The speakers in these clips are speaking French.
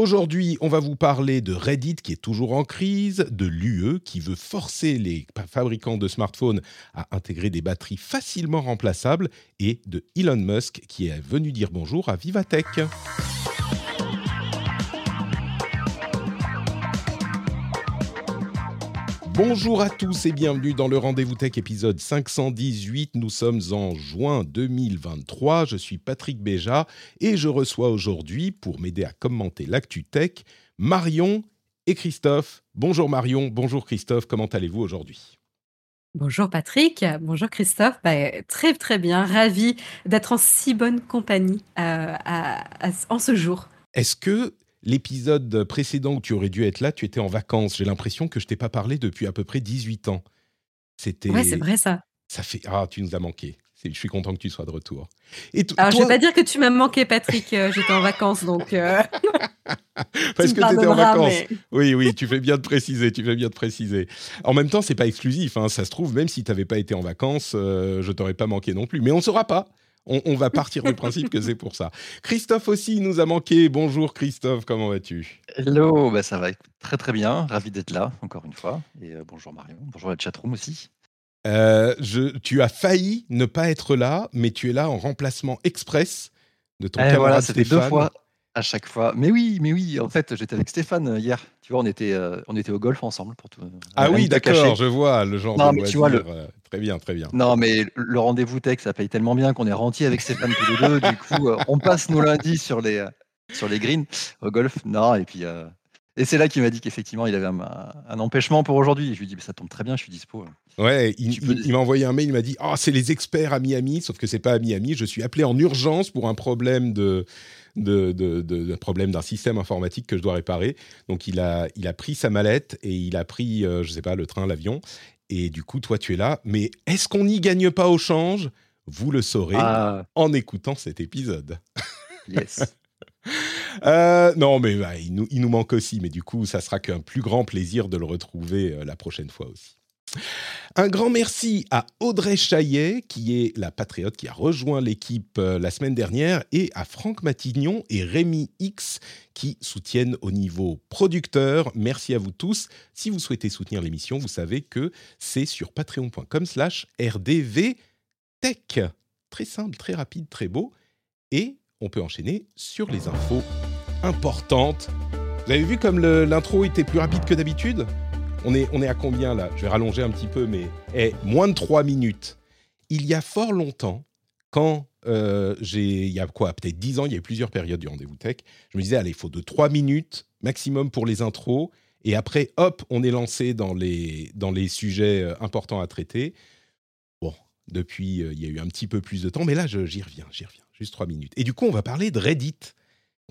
Aujourd'hui, on va vous parler de Reddit qui est toujours en crise, de l'UE qui veut forcer les fabricants de smartphones à intégrer des batteries facilement remplaçables et de Elon Musk qui est venu dire bonjour à Vivatech. Bonjour à tous et bienvenue dans le Rendez-vous Tech épisode 518. Nous sommes en juin 2023. Je suis Patrick Béja et je reçois aujourd'hui, pour m'aider à commenter l'actu tech, Marion et Christophe. Bonjour Marion, bonjour Christophe, comment allez-vous aujourd'hui? Bonjour Patrick, bonjour Christophe, Bah, très très bien, ravi d'être en si bonne compagnie euh, à- à- en ce jour. Est-ce que l'épisode précédent où tu aurais dû être là, tu étais en vacances J'ai l'impression que je t'ai pas parlé depuis à peu près 18 ans. C'était Ouais, c'est vrai ça. ça fait ah, tu nous as manqué. Je suis content que tu sois de retour. Et Alors je toi, vais pas dire que tu m'as manqué Patrick, euh, j'étais en vacances donc euh, parce que tu étais en vacances. mais- Oui, oui, tu fais bien de préciser, tu fais bien de préciser. En même temps, c'est pas exclusif, hein, ça se trouve, même si tu n'avais pas été en vacances, euh, je t'aurais pas manqué non plus. Mais on ne saura pas. On, on va partir du principe que c'est pour ça. Christophe aussi nous a manqué. Bonjour Christophe, comment vas-tu? Hello, bah ça va très très bien, ravi d'être là encore une fois. Et euh, bonjour Marion, bonjour la chatroom aussi. Euh, je, Tu as failli ne pas être là, mais tu es là en remplacement express de ton Eh voilà, c'était deux fois à chaque fois. Mais oui, mais oui, en fait j'étais avec Stéphane euh, hier. Tu vois, on était, euh, on était au golf ensemble pour tout. Ah oui, d'accord, je vois le genre Non, de mais tu vois, euh, très bien, très bien. Non, mais le rendez-vous tech, ça paye tellement bien qu'on est rentier avec Stéphane tous les deux. Du coup, euh, on passe nos lundis sur les, euh, sur les greens au golf. Non, et puis. euh, et c'est là qu'il m'a dit qu'effectivement, il avait un, un empêchement pour aujourd'hui. Je lui ai dit, bah, ça tombe très bien, je suis dispo. Ouais, il, peux- m'a envoyé un mail, il m'a dit Ah, c'est les experts à Miami, sauf que c'est pas à Miami. Je suis appelé en urgence pour un problème de, de, de- de- de problème d'un système informatique que je dois réparer. Donc il a, il a pris sa mallette et il a pris, euh, je sais pas, le train, l'avion. Et du coup, toi, tu es là. Mais est-ce qu'on n'y gagne pas au change? Vous le saurez Ah, en écoutant cet épisode. yes. Euh, non, mais bah, il, nous, il nous manque aussi. Mais du coup, ça sera qu'un plus grand plaisir de le retrouver euh, la prochaine fois aussi. Un grand merci à Audrey Chaillet, qui est la patriote qui a rejoint l'équipe euh, la semaine dernière, et à Franck Matignon et Rémi X, qui soutiennent au niveau producteur. Merci à vous tous. Si vous souhaitez soutenir l'émission, vous savez que c'est sur patreon.com slash rdvtech. Très simple, très rapide, très beau. Et on peut enchaîner sur les infos importantes. Vous avez vu comme l'intro était plus rapide que d'habitude? On est, on est à combien là? Je vais rallonger un petit peu, mais eh, moins de 3 minutes. Il y a fort longtemps, quand euh, j'ai, il y a quoi, peut-être 10 ans, il y a eu plusieurs périodes du rendez-vous tech, je me disais, allez, il faut de 3 minutes maximum pour les intros, et après, hop, on est lancé dans les, dans les sujets euh, importants à traiter. Bon, depuis, euh, il y a eu un petit peu plus de temps, mais là, j'y reviens, j'y reviens, juste 3 minutes. Et du coup, on va parler de Reddit.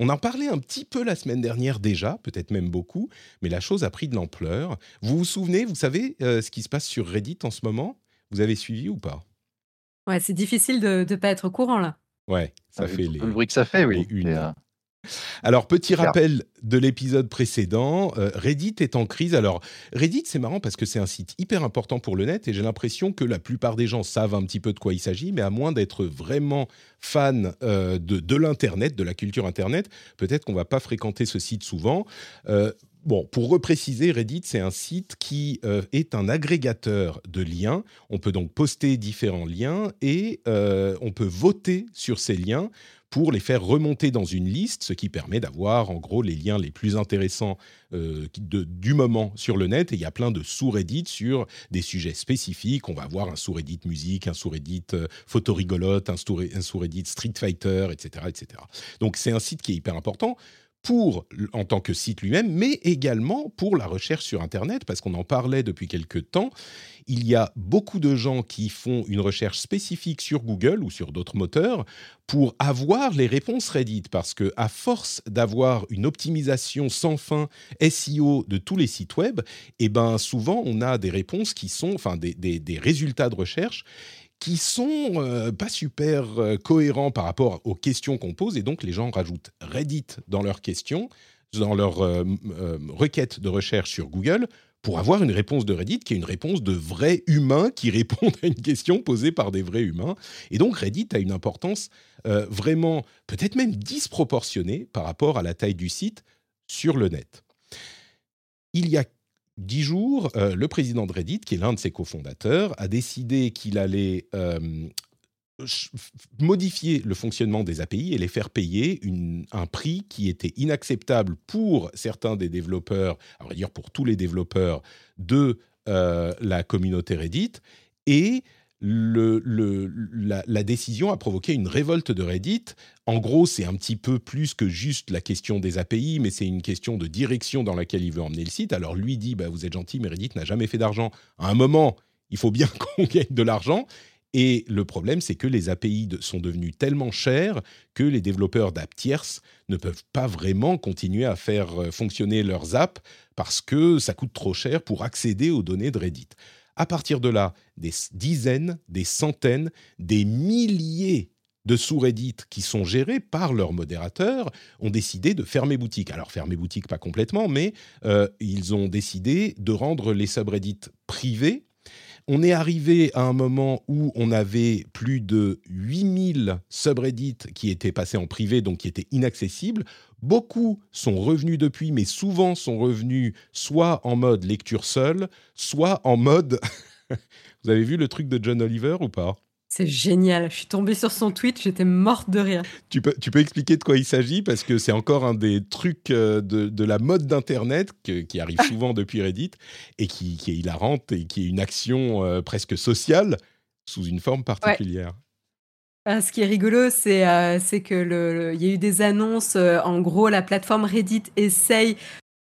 On en parlait un petit peu la semaine dernière déjà, peut-être même beaucoup, mais la chose a pris de l'ampleur. Vous vous souvenez, vous savez euh, ce qui se passe sur Reddit en ce moment? Vous avez suivi ou pas? Ouais, c'est difficile de ne pas être au courant là. Ouais, ça Avec fait les... le bruit que ça fait, oui. euh, Alors, petit rappel de l'épisode précédent, euh, Reddit est en crise. Alors, Reddit, c'est marrant parce que c'est un site hyper important pour le net et j'ai l'impression que la plupart des gens savent un petit peu de quoi il s'agit, mais à moins d'être vraiment fan euh, de, de l'Internet, de la culture Internet, peut-être qu'on va pas fréquenter ce site souvent. Euh, Bon, pour repréciser, Reddit, c'est un site qui euh, est un agrégateur de liens. On peut donc poster différents liens et euh, on peut voter sur ces liens pour les faire remonter dans une liste, ce qui permet d'avoir en gros les liens les plus intéressants euh, du moment sur le net. Et il y a plein de sous-reddits sur des sujets spécifiques. On va avoir un sous-reddit musique, un sous-reddit euh, photo rigolote, un sous-reddit Street Fighter, etc., etc. Donc c'est un site qui est hyper important pour en tant que site lui-même, mais également pour la recherche sur Internet, parce qu'on en parlait depuis quelques temps. Il y a beaucoup de gens qui font une recherche spécifique sur Google ou sur d'autres moteurs pour avoir les réponses Reddit, parce que à force d'avoir une optimisation sans fin SEO de tous les sites web, eh ben souvent on a des réponses qui sont, enfin des, des résultats de recherche qui sont euh, pas super euh, cohérents par rapport aux questions qu'on pose et donc les gens rajoutent Reddit dans leurs questions, dans leur euh, requête de recherche sur Google pour avoir une réponse de Reddit qui est une réponse de vrais humains qui répondent à une question posée par des vrais humains. Et donc Reddit a une importance vraiment peut-être même disproportionnée par rapport à la taille du site sur le net. Il y a dix jours, euh, le président de Reddit, qui est l'un de ses cofondateurs, a décidé qu'il allait euh, modifier le fonctionnement des API et les faire payer un prix qui était inacceptable pour certains des développeurs, à vrai dire pour tous les développeurs de euh, la communauté Reddit, et la, décision a provoqué une révolte de Reddit. En gros, c'est un petit peu plus que juste la question des API, mais c'est une question de direction dans laquelle il veut emmener le site. Alors lui dit, bah, vous êtes gentil, mais Reddit n'a jamais fait d'argent. À un moment, il faut bien qu'on gagne de l'argent. Et le problème, c'est que les API sont devenus tellement chers que les développeurs d'apps tierces ne peuvent pas vraiment continuer à faire euh, fonctionner leurs apps parce que ça coûte trop cher pour accéder aux données de Reddit. À partir de là, des dizaines, des centaines, des milliers de sous-Reddit qui sont gérés par leurs modérateurs ont décidé de fermer boutique. Alors fermer boutique pas complètement, mais euh, ils ont décidé de rendre les subreddits privés. On est arrivé à un moment où on avait plus de 8000 subreddits qui étaient passés en privé, donc qui étaient inaccessibles. Beaucoup sont revenus depuis, mais souvent sont revenus soit en mode lecture seule, soit en mode... Vous avez vu le truc de John Oliver ou pas? C'est génial. Je suis tombée sur son tweet, j'étais morte de rire. Tu peux, tu peux expliquer de quoi il s'agit? Parce que c'est encore un des trucs euh, de, de la mode d'Internet qui arrive souvent depuis Reddit et qui, qui, est hilarante et qui est une action euh, presque sociale sous une forme particulière. Ah, ce qui est rigolo, c'est euh, que le, il y a eu des annonces. Euh, en gros, la plateforme Reddit essaye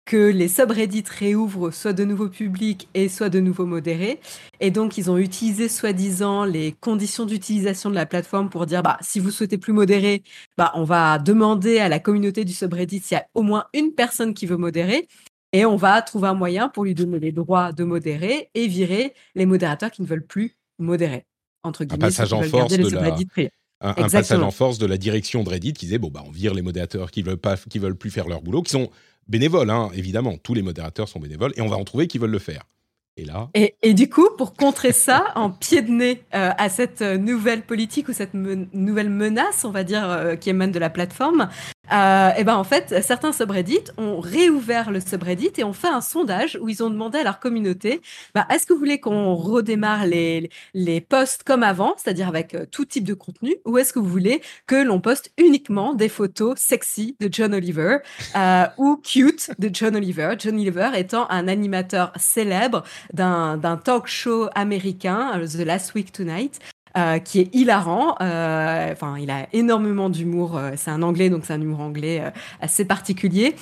que les subreddits réouvrent soit de nouveau publics et soit de nouveau modérés. Et donc, ils ont utilisé soi-disant les conditions d'utilisation de la plateforme pour dire, bah, si vous souhaitez plus modérer, bah, on va demander à la communauté du subreddit s'il y a au moins une personne qui veut modérer. Et on va trouver un moyen pour lui donner les droits de modérer et virer les modérateurs qui ne veulent plus modérer entre guillemets, un passage en force de la... Un, passage en force de la direction de Reddit qui disait bon bah on vire les modérateurs qui veulent pas qui veulent plus faire leur boulot qui sont bénévoles hein, évidemment. Tous les modérateurs sont bénévoles et on va en trouver qui veulent le faire. Et là. Et, du coup pour contrer ça en pied de nez euh, à cette nouvelle politique ou cette nouvelle menace on va dire euh, qui émane de la plateforme euh, et ben en fait, certains subreddits ont réouvert le subreddit et ont fait un sondage où ils ont demandé à leur communauté bah, est-ce que vous voulez qu'on redémarre les, les posts comme avant, c'est-à-dire avec euh, tout type de contenu, ou est-ce que vous voulez que l'on poste uniquement des photos sexy de John Oliver euh, ou cute de John Oliver John Oliver étant un animateur célèbre d'un talk show américain, The Last Week Tonight, euh, qui est hilarant. Euh, enfin, il a énormément d'humour. Euh, c'est un anglais, donc c'est un humour anglais assez particulier.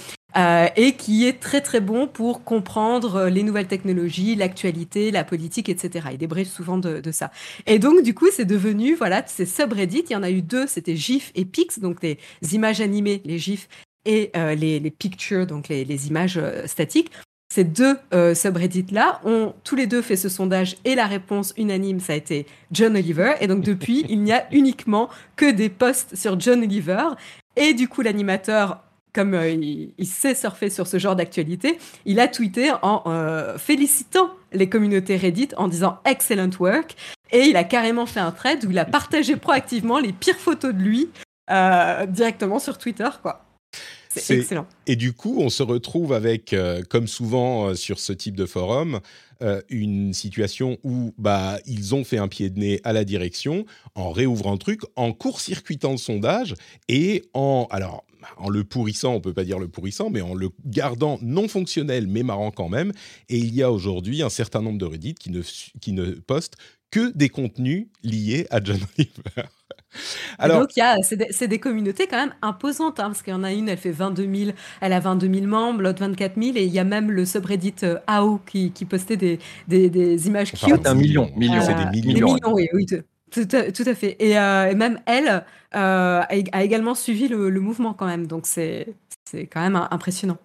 et qui est très très bon pour comprendre les nouvelles technologies, l'actualité, la politique, etc. Il débriefe souvent de, de, ça. Et donc du coup, c'est devenu voilà ces subreddits. Il y en a eu deux, c'était GIF et Pix, donc les images animées, les GIFs et les, les, pictures, donc les, les images statiques. Ces deux euh, subreddits-là ont tous les deux fait ce sondage et la réponse unanime, ça a été John Oliver. Et donc depuis, il n'y a uniquement que des posts sur John Oliver. Et du coup, l'animateur, comme euh, il, sait surfer sur ce genre d'actualité, il a tweeté en euh, félicitant les communautés Reddit en disant excellent work. Et il a carrément fait un thread où il a partagé proactivement les pires photos de lui directement sur Twitter, quoi. C'est excellent. Et du coup, on se retrouve avec, euh, comme souvent euh, sur ce type de forum, euh, une situation où bah, ils ont fait un pied de nez à la direction en réouvrant le truc, en court-circuitant le sondage et en... Alors, en le pourrissant, on peut pas dire le pourrissant, mais en le gardant non fonctionnel mais marrant quand même. Et il y a aujourd'hui un certain nombre de Reddit qui ne, qui ne postent que des contenus liés à John Oliver. Alors, donc, c'est des, communautés quand même imposantes, hein, parce qu'il y en a une, elle fait 22 000, elle a 22 000 membres, l'autre 24 000, et il y a même le subreddit euh, AO qui, postait des, des, images enfin, cute. Un million, million. c'est des millions. Des millions, oui, oui tout, à, fait. Euh, et, même elle euh, a également suivi le, le, mouvement quand même, donc c'est quand même impressionnant.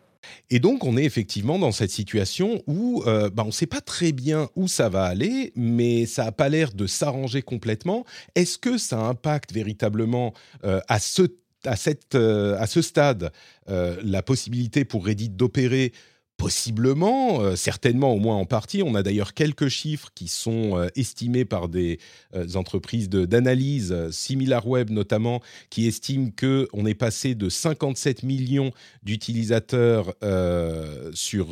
Et donc, on est effectivement dans cette situation où euh, bah, on ne sait pas très bien où ça va aller, mais ça n'a pas l'air de s'arranger complètement. Est-ce que ça impacte véritablement euh, à ce à, cette, euh, à ce stade la possibilité pour Reddit d'opérer Possiblement, euh, certainement au moins en partie. On a d'ailleurs quelques chiffres qui sont euh, estimés par des euh, entreprises d'analyse, SimilarWeb notamment, qui estiment que on est passé de 57 millions d'utilisateurs sur,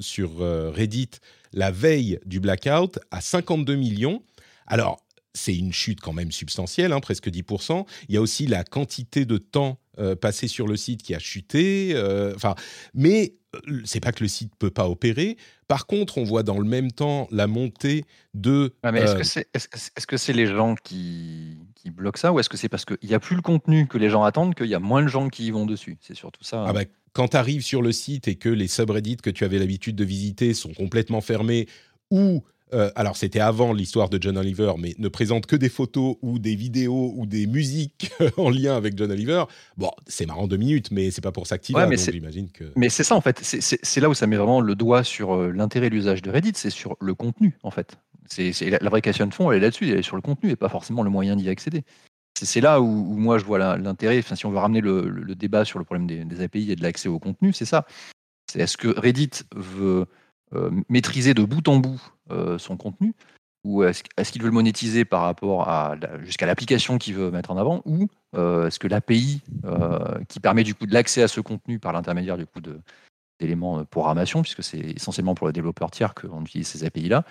sur Reddit la veille du blackout à 52 millions. Alors, c'est une chute quand même substantielle, hein, presque 10%. Il y a aussi la quantité de temps passé sur le site qui a chuté. Enfin, mais euh, c'est pas que le site peut pas opérer. Par contre, on voit dans le même temps la montée de. est-ce que c'est est -ce c'est les gens qui, qui bloquent ça ou est-ce que c'est parce qu'il n'y a plus le contenu que les gens attendent qu'il y a moins de gens qui y vont dessus? C'est surtout ça. Ah hein. bah, quand tu arrives sur le site et que les subreddits que tu avais l'habitude de visiter sont complètement fermés ou euh, alors c'était avant l'histoire de John Oliver, mais ne présente que des photos ou des vidéos ou des musiques en lien avec John Oliver. Bon, c'est marrant deux minutes, mais c'est pas pour s'activer. mais j'imagine que. Mais c'est ça en fait. C'est là où ça met vraiment le doigt sur euh, l'intérêt de l'usage de Reddit, c'est sur le contenu en fait. C'est la, la, vraie question de fond, elle est là-dessus, elle est sur le contenu et pas forcément le moyen d'y accéder. C'est là où, moi je vois l'intérêt. Enfin, si on veut ramener le, débat sur le problème des, des API et de l'accès au contenu, c'est ça. C'est est-ce que Reddit veut maîtriser de bout en bout euh, son contenu ou est-ce qu'il veut le monétiser par rapport à jusqu'à l'application qu'il veut mettre en avant ou euh, est-ce que l'API qui permet du coup de l'accès à ce contenu par l'intermédiaire du coup d'éléments de programmation puisque c'est essentiellement pour les développeurs tiers qu'on utilise ces API là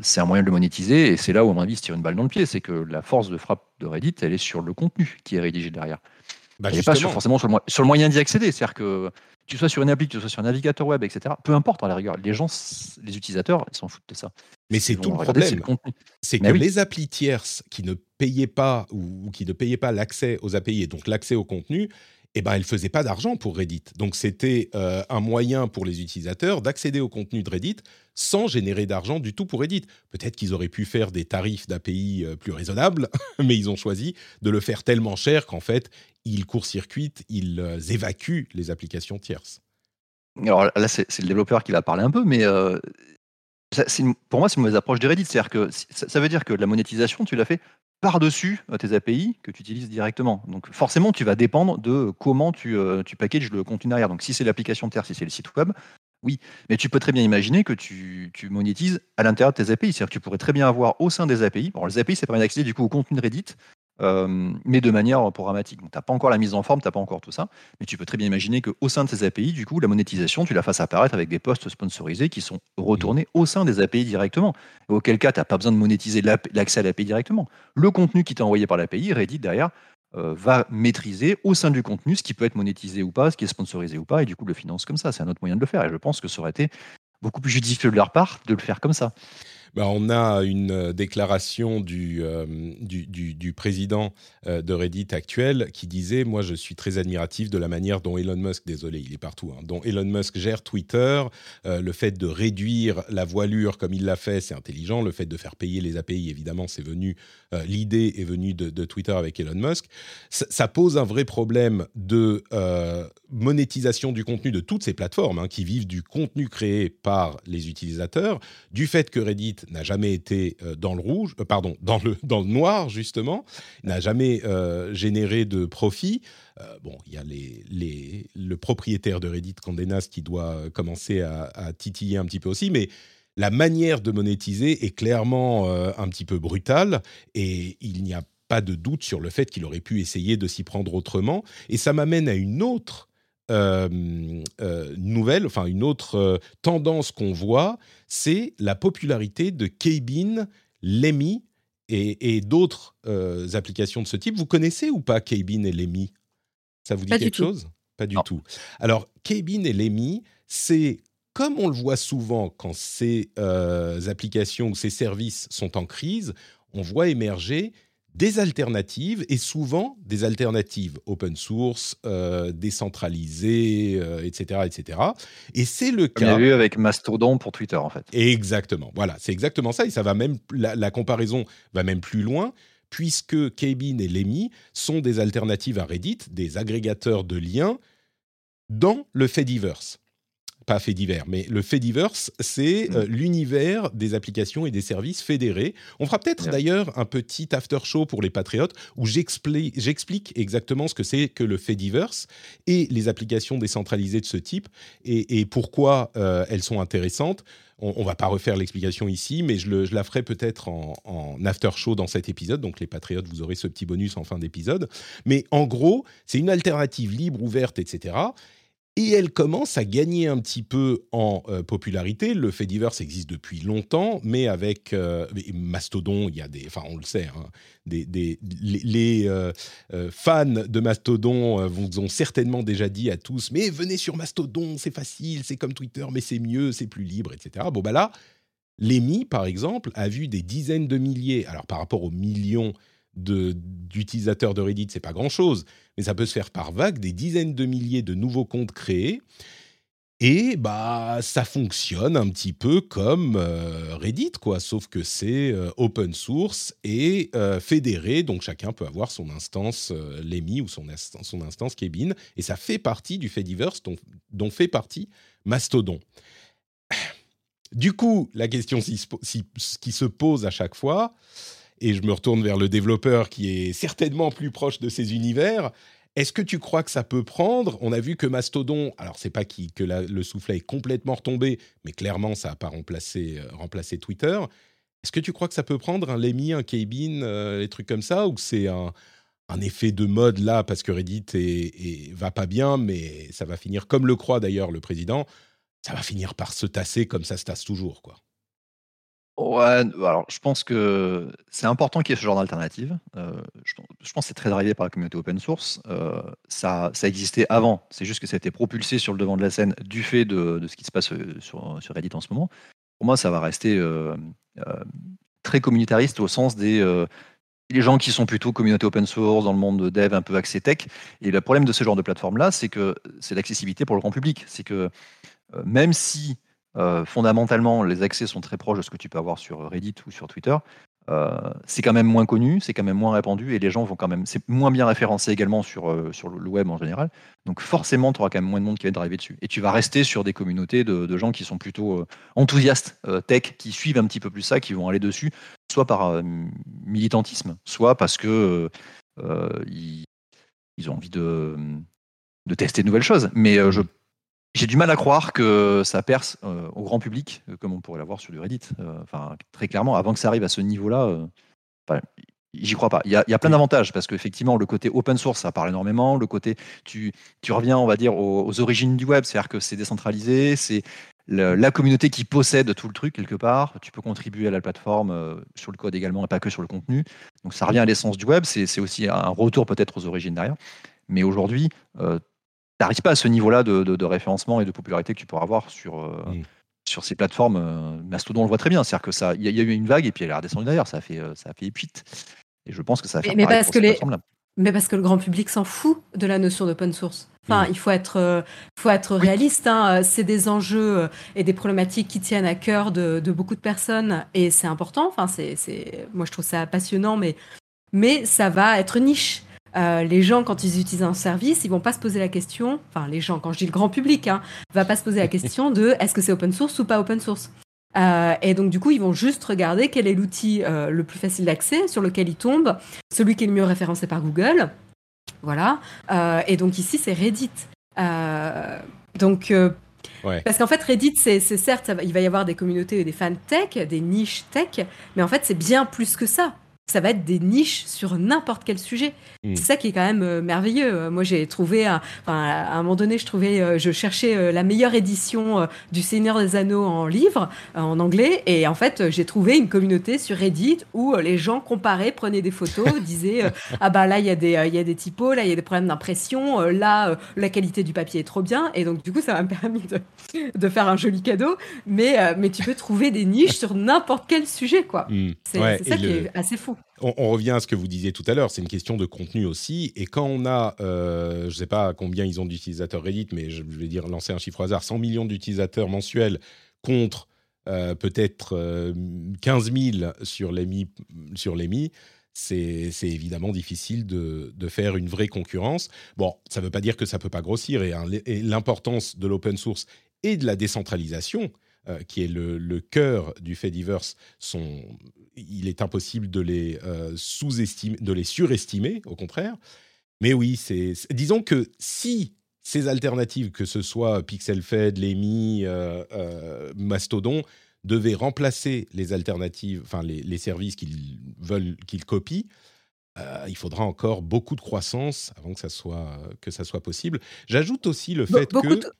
c'est un moyen de le monétiser et c'est là où à mon avis se tire une balle dans le pied c'est que la force de frappe de Reddit elle est sur le contenu qui est rédigé derrière bah, et pas forcément sur le, moyen d'y accéder. C'est-à-dire que tu sois sur une appli, que tu sois sur un navigateur web, etc. Peu importe, à la rigueur, les gens, les utilisateurs, ils s'en foutent de ça. Mais c'est tout le problème. C'est que les applis tierces qui ne payaient pas ou, qui ne payaient pas l'accès aux API et donc l'accès au contenu, eh ben, elle ne faisait pas d'argent pour Reddit. Donc, c'était euh, un moyen pour les utilisateurs d'accéder au contenu de Reddit sans générer d'argent du tout pour Reddit. Peut-être qu'ils auraient pu faire des tarifs d'API euh, plus raisonnables, mais ils ont choisi de le faire tellement cher qu'en fait, ils court-circuitent, ils euh, évacuent les applications tierces. Alors là, c'est le développeur qui va parler un peu, mais pour moi, c'est une mauvaise approche de Reddit. C'est-à-dire que ça veut dire que la monétisation, tu l'as fait par-dessus euh, tes API que tu utilises directement. Donc forcément, tu vas dépendre de comment tu, euh, packages le contenu derrière. Donc si c'est l'application terre, si c'est le site web, oui. Mais tu peux très bien imaginer que tu, tu monétises à l'intérieur de tes API. C'est-à-dire que tu pourrais très bien avoir au sein des API, bon, les API, ça permet d'accéder du coup au contenu de Reddit, euh, mais de manière programmatique. Donc, tu n'as pas encore la mise en forme, tu n'as pas encore tout ça, mais tu peux très bien imaginer qu'au sein de ces API, du coup, la monétisation, tu la fasses apparaître avec des posts sponsorisés qui sont retournés au sein des API directement. auquel cas, tu n'as pas besoin de monétiser l'accès à l'API directement. Le contenu qui t'est envoyé par l'API, Reddit derrière, euh, va maîtriser au sein du contenu ce qui peut être monétisé ou pas, ce qui est sponsorisé ou pas, et du coup le finance comme ça. C'est un autre moyen de le faire, et je pense que ça aurait été beaucoup plus judicieux de leur part de le faire comme ça. Bah, on a une euh, déclaration du, euh, président euh, de Reddit actuel qui disait Moi, je suis très admiratif de la manière dont Elon Musk, désolé, il est partout, hein, dont Elon Musk gère Twitter. le fait de réduire la voilure comme il l'a fait, c'est intelligent. Le fait de faire payer les API, évidemment, c'est venu. L'idée est venue de, Twitter avec Elon Musk. Ça, pose un vrai problème de monétisation du contenu de toutes ces plateformes hein, qui vivent du contenu créé par les utilisateurs, du fait que Reddit n'a jamais été euh, dans le rouge, euh, pardon, dans le, noir justement, n'a jamais euh, généré de profit. bon, il y a les, le propriétaire de Reddit, Condé qui doit commencer à, titiller un petit peu aussi, mais la manière de monétiser est clairement un petit peu brutale et il n'y a pas de doute sur le fait qu'il aurait pu essayer de s'y prendre autrement. Et ça m'amène à une autre nouvelle, enfin une autre tendance qu'on voit, c'est la popularité de Kbin, Lemmy et, d'autres applications de ce type. Vous connaissez ou pas Kbin et Lemmy? Ça vous dit quelque chose? Pas du tout. Alors, Kbin et Lemmy, c'est comme on le voit souvent quand ces applications ou ces services sont en crise, on voit émerger des alternatives et souvent des alternatives open source, euh, décentralisées, etc., euh, etc. Et c'est le cas. On a vu avec Mastodon pour Twitter en fait. Exactement. Voilà, c'est exactement ça. Et ça va même la, comparaison va même plus loin puisque Kbin et Lemmy sont des alternatives à Reddit, des agrégateurs de liens dans le Fediverse pas fait divers, mais le Fediverse, c'est mm. euh, l'univers des applications et des services fédérés. On fera peut-être d'ailleurs un petit after show pour les patriotes où j'explique exactement ce que c'est que le Fediverse et les applications décentralisées de ce type et, pourquoi euh, elles sont intéressantes. On, ne va pas refaire l'explication ici, mais je, je la ferai peut-être en, en, after show dans cet épisode. Donc les patriotes, vous aurez ce petit bonus en fin d'épisode. Mais en gros, c'est une alternative libre, ouverte, etc et elle commence à gagner un petit peu en euh, popularité. Le fait divers existe depuis longtemps, mais avec euh, Mastodon, il y a des, enfin on le sait, hein, les, euh, fans de Mastodon vous ont certainement déjà dit à tous, mais venez sur Mastodon, c'est facile, c'est comme Twitter, mais c'est mieux, c'est plus libre, etc. Bon bah là, Lémi, par exemple, a vu des dizaines de milliers, alors par rapport aux millions d'utilisateurs de, Reddit, c'est pas grand-chose, mais ça peut se faire par vague, des dizaines de milliers de nouveaux comptes créés. Et bah ça fonctionne un petit peu comme euh, Reddit quoi, sauf que c'est euh, open source et euh, fédéré, donc chacun peut avoir son instance Lemmy ou son, son instance Kevin, et ça fait partie du Fediverse dont, dont fait partie Mastodon. Du coup, la question qui se pose à chaque fois, et je me retourne vers le développeur qui est certainement plus proche de ces univers. Est-ce que tu crois que ça peut prendre? On a vu que Mastodon, alors c'est pas que le soufflet est complètement retombé, mais clairement ça n'a pas remplacé, euh, remplacé Twitter. Est-ce que tu crois que ça peut prendre un Lemmy, un Kbin, euh, des trucs comme ça, ou c'est un, effet de mode là parce que Reddit est, va pas bien, mais ça va finir comme le croit d'ailleurs le président, ça va finir par se tasser comme ça se tasse toujours, quoi. Alors je pense que c'est important qu'il y ait ce genre d'alternative. Euh, je, pense que c'est très arrivé par la communauté open source. Euh, ça, ça existait avant, c'est juste que ça a été propulsé sur le devant de la scène du fait de, ce qui se passe euh, sur, Reddit en ce moment. Pour moi, ça va rester très communitariste au sens des les gens qui sont plutôt communauté open source dans le monde de dev un peu accès tech. Et le problème de ce genre de plateforme-là, c'est que c'est l'accessibilité pour le grand public. C'est que même si euh, fondamentalement, les accès sont très proches de ce que tu peux avoir sur Reddit ou sur Twitter. Euh, c'est quand même moins connu, c'est quand même moins répandu et les gens vont quand même. C'est moins bien référencé également sur, euh, sur le web en général. Donc forcément, tu auras quand même moins de monde qui va driver dessus. Et tu vas rester sur des communautés de, gens qui sont plutôt enthousiastes tech, qui suivent un petit peu plus ça, qui vont aller dessus, soit par militantisme, soit parce que ils, ont envie de, de tester de nouvelles choses. Mais je j'ai du mal à croire que ça perce euh, au grand public, euh, comme on pourrait l'avoir sur du Reddit. Euh, enfin, très clairement, avant que ça arrive à ce niveau-là, j'y crois pas. Il y a, plein d'avantages parce qu'effectivement, le côté open source, ça parle énormément. Le côté, tu, tu reviens, on va dire, aux, origines du web, c'est-à-dire que c'est décentralisé, c'est la communauté qui possède tout le truc quelque part. Tu peux contribuer à la plateforme sur le code également et pas que sur le contenu. Donc ça revient à l'essence du web. C'est aussi un retour peut-être aux origines derrière. Mais aujourd'hui, n'arrives pas à ce niveau-là de, référencement et de popularité que tu pourras avoir sur, euh, sur ces plateformes. Euh, Mastodon, on le voit très bien. C'est-à-dire que ça, il y, a eu une vague et puis elle est redescendue d'ailleurs. Ça a fait, euh, ça a fait Et je pense que ça va faire mais, parce que les, mais parce que le grand public s'en fout de la notion d'open source. Enfin, mm. il faut être, faut être réaliste. Hein. C'est des enjeux et des problématiques qui tiennent à cœur de, beaucoup de personnes et c'est important. Enfin, c'est, moi je trouve ça passionnant, mais, mais ça va être niche. Euh, les gens, quand ils utilisent un service, ils vont pas se poser la question, enfin les gens, quand je dis le grand public, hein, va pas se poser la question de est-ce que c'est open source ou pas open source. Euh, et donc du coup, ils vont juste regarder quel est l'outil euh, le plus facile d'accès, sur lequel ils tombent, celui qui est le mieux référencé par Google. Voilà. et donc ici, c'est Reddit. donc Parce qu'en fait, Reddit, c'est certes, il va y avoir des communautés et des fans tech, des niches tech, mais en fait, c'est bien plus que ça. Ça va être des niches sur n'importe quel sujet. Mm. C'est ça qui est quand même euh, merveilleux. Euh, Moi, j'ai trouvé, un- enfin, à un moment donné, je trouvais, euh, je cherchais euh, la meilleure édition du Seigneur des Anneaux en livre, en anglais, et en fait, j'ai trouvé une communauté sur Reddit où les gens comparaient, prenaient des photos, disaient, ah bah là, il y a des, il y a des typos, là, il y a des problèmes d'impression, là, la qualité du papier est trop bien, et donc du coup, ça m'a permis de, de faire un joli cadeau. Mais, mais tu peux trouver des niches sur n'importe quel sujet, quoi. Hmm. C'est Ouais, ça qui est assez fou. On, revient à ce que vous disiez tout à l'heure, c'est une question de contenu aussi. Et quand on a, euh, je ne sais pas combien ils ont d'utilisateurs Reddit, mais je vais dire lancer un chiffre hasard, 100 millions d'utilisateurs mensuels contre euh, peut-être euh, 15 000 sur l'EMI, c'est évidemment difficile de, faire une vraie concurrence. Bon, ça ne veut pas dire que ça ne peut pas grossir, et, l'importance de l'open source et de la décentralisation, euh, qui est le, le cœur du Fediverse, sont, il est impossible de les euh, sous-estimer, de les surestimer, au contraire. Mais oui, c'est, disons que si ces alternatives, que ce soit PixelFed, Lemi, euh, euh, Mastodon, devaient remplacer les alternatives, enfin les, les services qu'ils veulent qu'ils copient, il faudra encore beaucoup de croissance avant que ça soit que ça soit possible. J'ajoute aussi le Be- fait que de-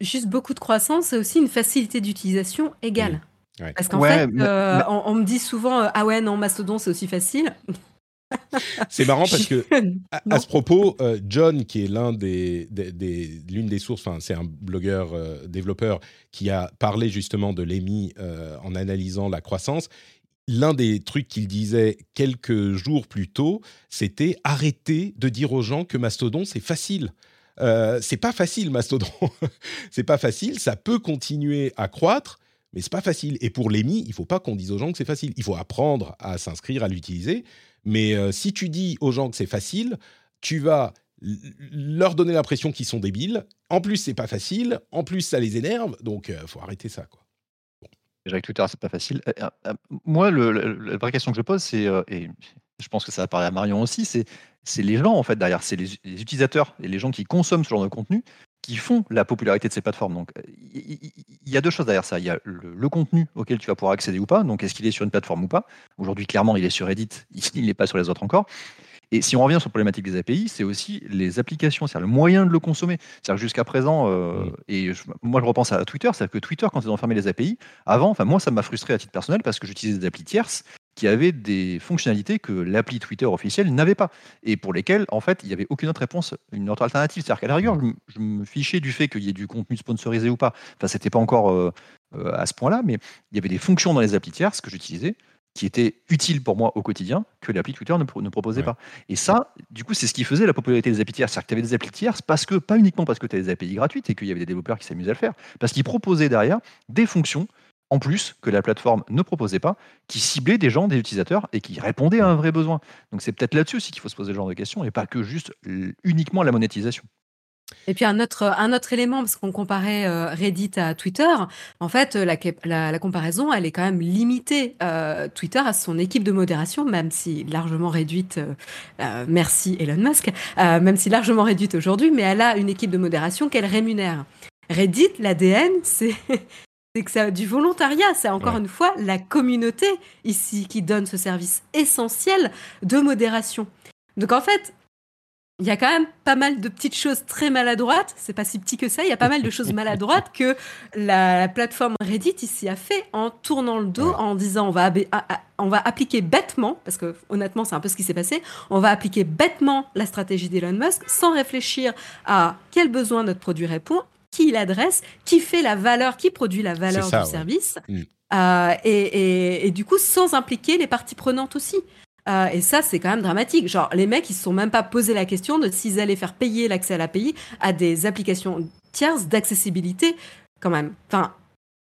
juste beaucoup de croissance et aussi une facilité d'utilisation égale. Ouais. Parce qu'en Ouais, fait, mais- euh, on, on me dit souvent euh, ah ouais non Mastodon c'est aussi facile. c'est marrant parce que À, ce propos, euh, John, qui est l'un des, des- des- l'une des sources, c'est un blogueur euh, développeur qui a parlé justement de l'EMI euh, en analysant la croissance. L'un des trucs qu'il disait quelques jours plus tôt, c'était arrêter de dire aux gens que Mastodon c'est facile. Euh, c'est pas facile Mastodon, c'est pas facile. Ça peut continuer à croître, mais c'est pas facile. Et pour l'EMI, il faut pas qu'on dise aux gens que c'est facile. Il faut apprendre à s'inscrire, à l'utiliser. Mais euh, si tu dis aux gens que c'est facile, tu vas leur donner l'impression qu'ils sont débiles. En plus, c'est pas facile. En plus, ça les énerve. Donc, il faut arrêter ça, quoi. Déjà avec Twitter, c'est pas facile. Euh, euh, euh, moi, la vraie question que je pose, c'est, euh, et je pense que ça va parler à Marion aussi, c'est c'est les gens en fait derrière, c'est les, les utilisateurs et les gens qui consomment ce genre de contenu qui font la popularité de ces plateformes. Donc, il y, a deux choses derrière ça. Il y a le, le contenu auquel tu vas pouvoir accéder ou pas. Donc, est-ce qu'il est sur une plateforme ou pas? Aujourd'hui, clairement, il est sur Reddit. Il n'est pas sur les autres encore. Et si on revient sur la problématique des API, c'est aussi les applications, c'est-à-dire le moyen de le consommer. C'est-à-dire jusqu'à présent, euh, et je- moi je repense à Twitter, c'est-à-dire que Twitter, quand ils ont fermé les API, avant, enfin moi ça m'a frustré à titre personnel parce que j'utilisais des applis tierces qui avaient des fonctionnalités que l'appli Twitter officielle n'avait pas et pour lesquelles en fait il n'y avait aucune autre réponse, une autre alternative. C'est-à-dire qu'à la rigueur, je, me fichais du fait qu'il y ait du contenu sponsorisé ou pas. Enfin, c'était pas encore euh, euh, à ce point-là, mais il y avait des fonctions dans les applis tierces que j'utilisais qui étaient utiles pour moi au quotidien que l'appli Twitter ne, pro- ne proposait Ouais. pas. Et ça, du coup, c'est ce qui faisait la popularité des applis tierces. C'est-à-dire que tu avais des applis tierces parce que, pas uniquement parce que tu avais des API gratuites et qu'il y avait des développeurs qui s'amusaient à le faire, parce qu'ils proposaient derrière des fonctions en plus que la plateforme ne proposait pas, qui ciblaient des gens, des utilisateurs et qui répondaient à un vrai besoin. Donc c'est peut-être là-dessus aussi qu'il faut se poser ce genre de questions et pas que juste uniquement la monétisation. Et puis un autre, un autre élément, parce qu'on comparait euh, Reddit à Twitter, en fait, euh, la, la- comparaison, elle est quand même limitée. Euh, Twitter a son équipe de modération, même si largement réduite, merci Elon Musk, même si largement réduite aujourd'hui, mais elle a une équipe de modération qu'elle rémunère. Reddit, l'ADN, c'est c'est que a du volontariat. C'est encore Ouais. une fois la communauté ici qui donne ce service essentiel de modération. Donc en fait, il y a quand même pas mal de petites choses très maladroites. C'est pas si petit que ça. Il y a pas mal de choses maladroites que la, la plateforme Reddit ici a fait en tournant le dos, Ouais. en disant on va, ab- a- a- on va appliquer bêtement, parce que honnêtement c'est un peu ce qui s'est passé, on va appliquer bêtement la stratégie d'Elon Musk sans réfléchir à quel besoin notre produit répond, qui il adresse, qui fait la valeur, qui produit la valeur ça, du ouais. service, Mm. Euh, et, et- et du coup sans impliquer les parties prenantes aussi. Euh, et ça, c'est quand même dramatique. Genre, les mecs, ils se sont même pas posé la question de s'ils allaient faire payer l'accès à l'API à des applications tierces d'accessibilité, quand même. Enfin,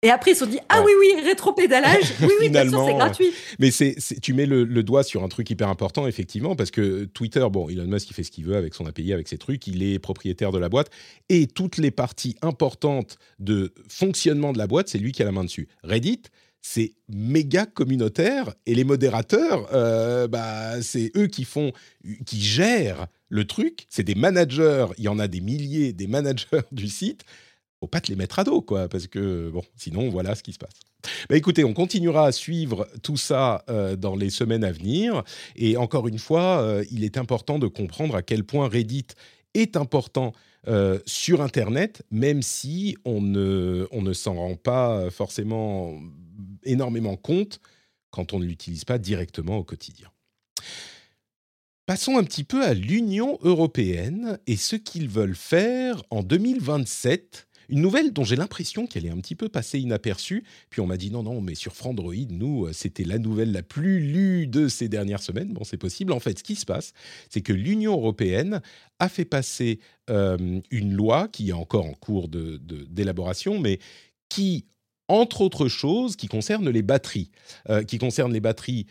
et après, ils se sont dit, ah Ouais. oui, oui, rétropédalage, oui, oui, bien sûr, Finalement, c'est gratuit. Mais c'est, c'est- tu mets le, le doigt sur un truc hyper important, effectivement, parce que Twitter, bon, Elon Musk, il fait ce qu'il veut avec son API, avec ses trucs, il est propriétaire de la boîte, et toutes les parties importantes de fonctionnement de la boîte, c'est lui qui a la main dessus. Reddit, c'est méga communautaire, et les modérateurs, euh, bah, c'est eux qui font, qui gèrent le truc, c'est des managers, il y en a des milliers, des managers du site. Pas te les mettre à dos, quoi, parce que bon, sinon voilà ce qui se passe. Bah, écoutez, on continuera à suivre tout ça euh, dans les semaines à venir. Et encore une fois, euh, il est important de comprendre à quel point Reddit est important euh, sur Internet, même si on ne, on ne s'en rend pas forcément énormément compte quand on ne l'utilise pas directement au quotidien. Passons un petit peu à l'Union européenne et ce qu'ils veulent faire en 2027 une nouvelle dont j'ai l'impression qu'elle est un petit peu passée inaperçue. Puis on m'a dit non, non, mais sur Frandroid, nous, euh, c'était la nouvelle la plus lue de ces dernières semaines. Bon, c'est possible. En fait, ce qui se passe, c'est que l'Union européenne a fait passer euh, une loi qui est encore en cours d'élaboration, de, mais qui, entre autres choses, qui concerne les batteries, euh, qui concerne les batteries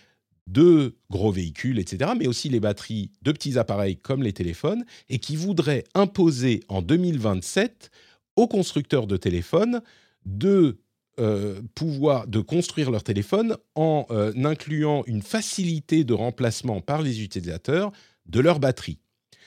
de gros véhicules, etc., mais aussi les batteries de petits appareils comme les téléphones, et qui voudrait imposer en 2027 aux constructeurs de téléphones de euh, pouvoir de construire leur téléphone en euh, incluant une facilité de remplacement par les utilisateurs de leur batterie.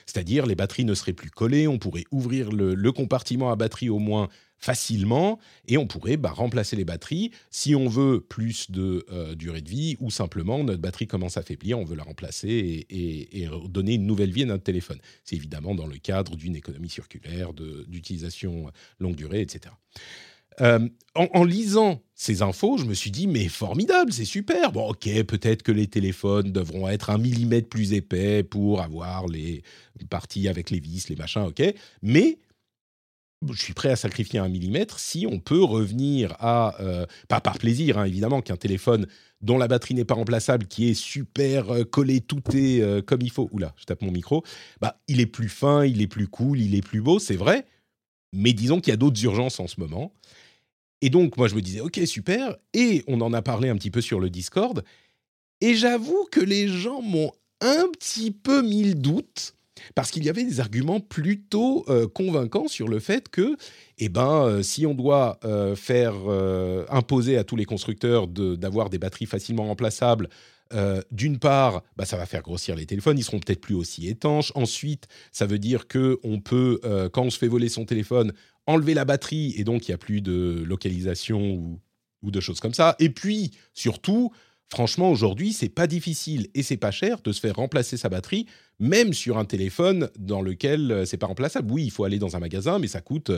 C'est-à-dire les batteries ne seraient plus collées, on pourrait ouvrir le, compartiment à batterie au moins facilement et on pourrait bah, remplacer les batteries si on veut plus de euh, durée de vie ou simplement notre batterie commence à faiblir, on veut la remplacer et, donner une nouvelle vie à notre téléphone. C'est évidemment dans le cadre d'une économie circulaire, d'utilisation longue durée, etc. Euh, en, lisant ces infos, je me suis dit, mais formidable, c'est super. Bon, ok, peut-être que les téléphones devront être un millimètre plus épais pour avoir les parties avec les vis, les machins, ok. Mais je suis prêt à sacrifier un millimètre si on peut revenir à, euh, pas par plaisir, hein, évidemment, qu'un téléphone dont la batterie n'est pas remplaçable, qui est super euh, collé, tout est comme il faut. Oula, je tape mon micro. Bah, il est plus fin, il est plus cool, il est plus beau, c'est vrai. Mais disons qu'il y a d'autres urgences en ce moment. Et donc, moi, je me disais, ok, super. Et on en a parlé un petit peu sur le Discord. Et j'avoue que les gens m'ont un petit peu mis le doute parce qu'il y avait des arguments plutôt euh, convaincants sur le fait que, eh ben, euh, si on doit euh, faire imposer à tous les constructeurs d'avoir des batteries facilement remplaçables, d'une part, bah, ça va faire grossir les téléphones, ils seront peut-être plus aussi étanches. Ensuite, ça veut dire que on peut, quand on se fait voler son téléphone, enlever la batterie et donc il n'y a plus de localisation ou, ou, de choses comme ça. Et puis, surtout, franchement, aujourd'hui, c'est pas difficile et c'est pas cher de se faire remplacer sa batterie, même sur un téléphone dans lequel euh, c'est pas remplaçable. Oui, il faut aller dans un magasin, mais ça coûte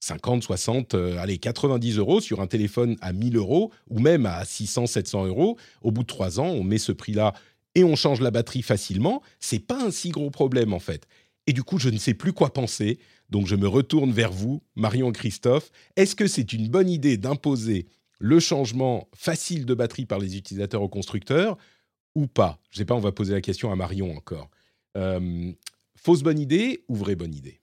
50, 60, euh, allez, 90 euros sur un téléphone à 1000 euros ou même à 600, 700 euros. Au bout de trois ans, on met ce prix-là et on change la batterie facilement. C'est pas un si gros problème en fait. Et du coup, je ne sais plus quoi penser. Donc je me retourne vers vous, Marion Christophe. Est-ce que c'est une bonne idée d'imposer le changement facile de batterie par les utilisateurs aux constructeurs ou pas? Je sais pas, on va poser la question à Marion encore. Euh, fausse bonne idée ou vraie bonne idée?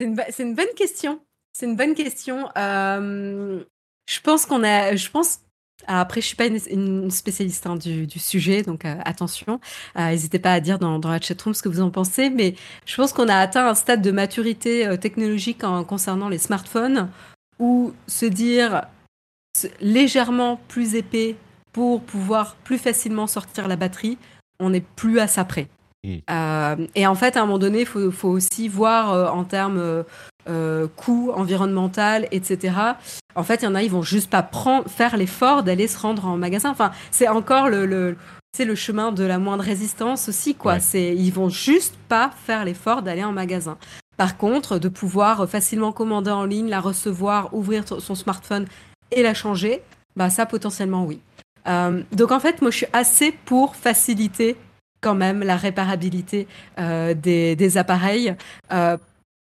C'est une, bonne question. C'est une bonne question. Euh, je pense qu'on a, je pense après, je suis pas une, spécialiste hein, du, sujet, donc euh, attention. Euh, n'hésitez pas à dire dans, dans la chatroom ce que vous en pensez, mais je pense qu'on a atteint un stade de maturité euh, technologique en, concernant les smartphones, où se dire légèrement plus épais pour pouvoir plus facilement sortir la batterie, on n'est plus à ça près. Mmh. et en fait, à un moment donné, il faut, faut, aussi voir en termes euh, coût environnemental, etc. En fait, il y en a, ils vont juste pas prendre, faire l'effort d'aller se rendre en magasin. Enfin, c'est encore le, c'est le chemin de la moindre résistance aussi, quoi. C'est, ils vont juste pas faire l'effort d'aller en magasin. Par contre, de pouvoir facilement commander en ligne, la recevoir, ouvrir son smartphone et la changer, bah ça potentiellement oui. Euh, donc en fait, moi je suis assez pour faciliter quand même la réparabilité euh, des, appareils. Euh,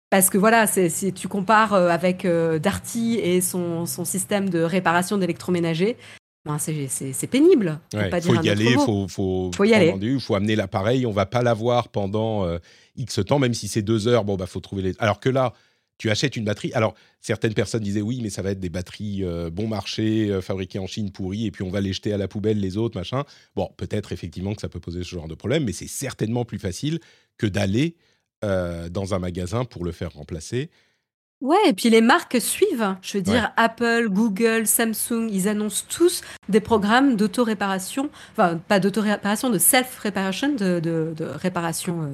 parce que voilà, si tu compares avec Darty et son, son, système de réparation d'électroménager, ben c'est pénible. Il faut y aller, faut, faut, faut, y aller. Il faut amener l'appareil, on va pas l'avoir pendant euh, X temps, même si c'est deux heures, bon, bah, faut trouver les. Alors que là, tu achètes une batterie. Alors, certaines personnes disaient oui, mais ça va être des batteries bon marché, fabriquées en Chine, pourries, et puis on va les jeter à la poubelle, les autres, machin. Bon, peut-être effectivement que ça peut poser ce genre de problème, mais c'est certainement plus facile que d'aller euh, dans un magasin pour le faire remplacer. Ouais, et puis les marques suivent. Je veux dire, Apple, Google, Samsung, ils annoncent tous des programmes d'auto-réparation, enfin, pas d'auto-réparation, de self-réparation, de, de, réparation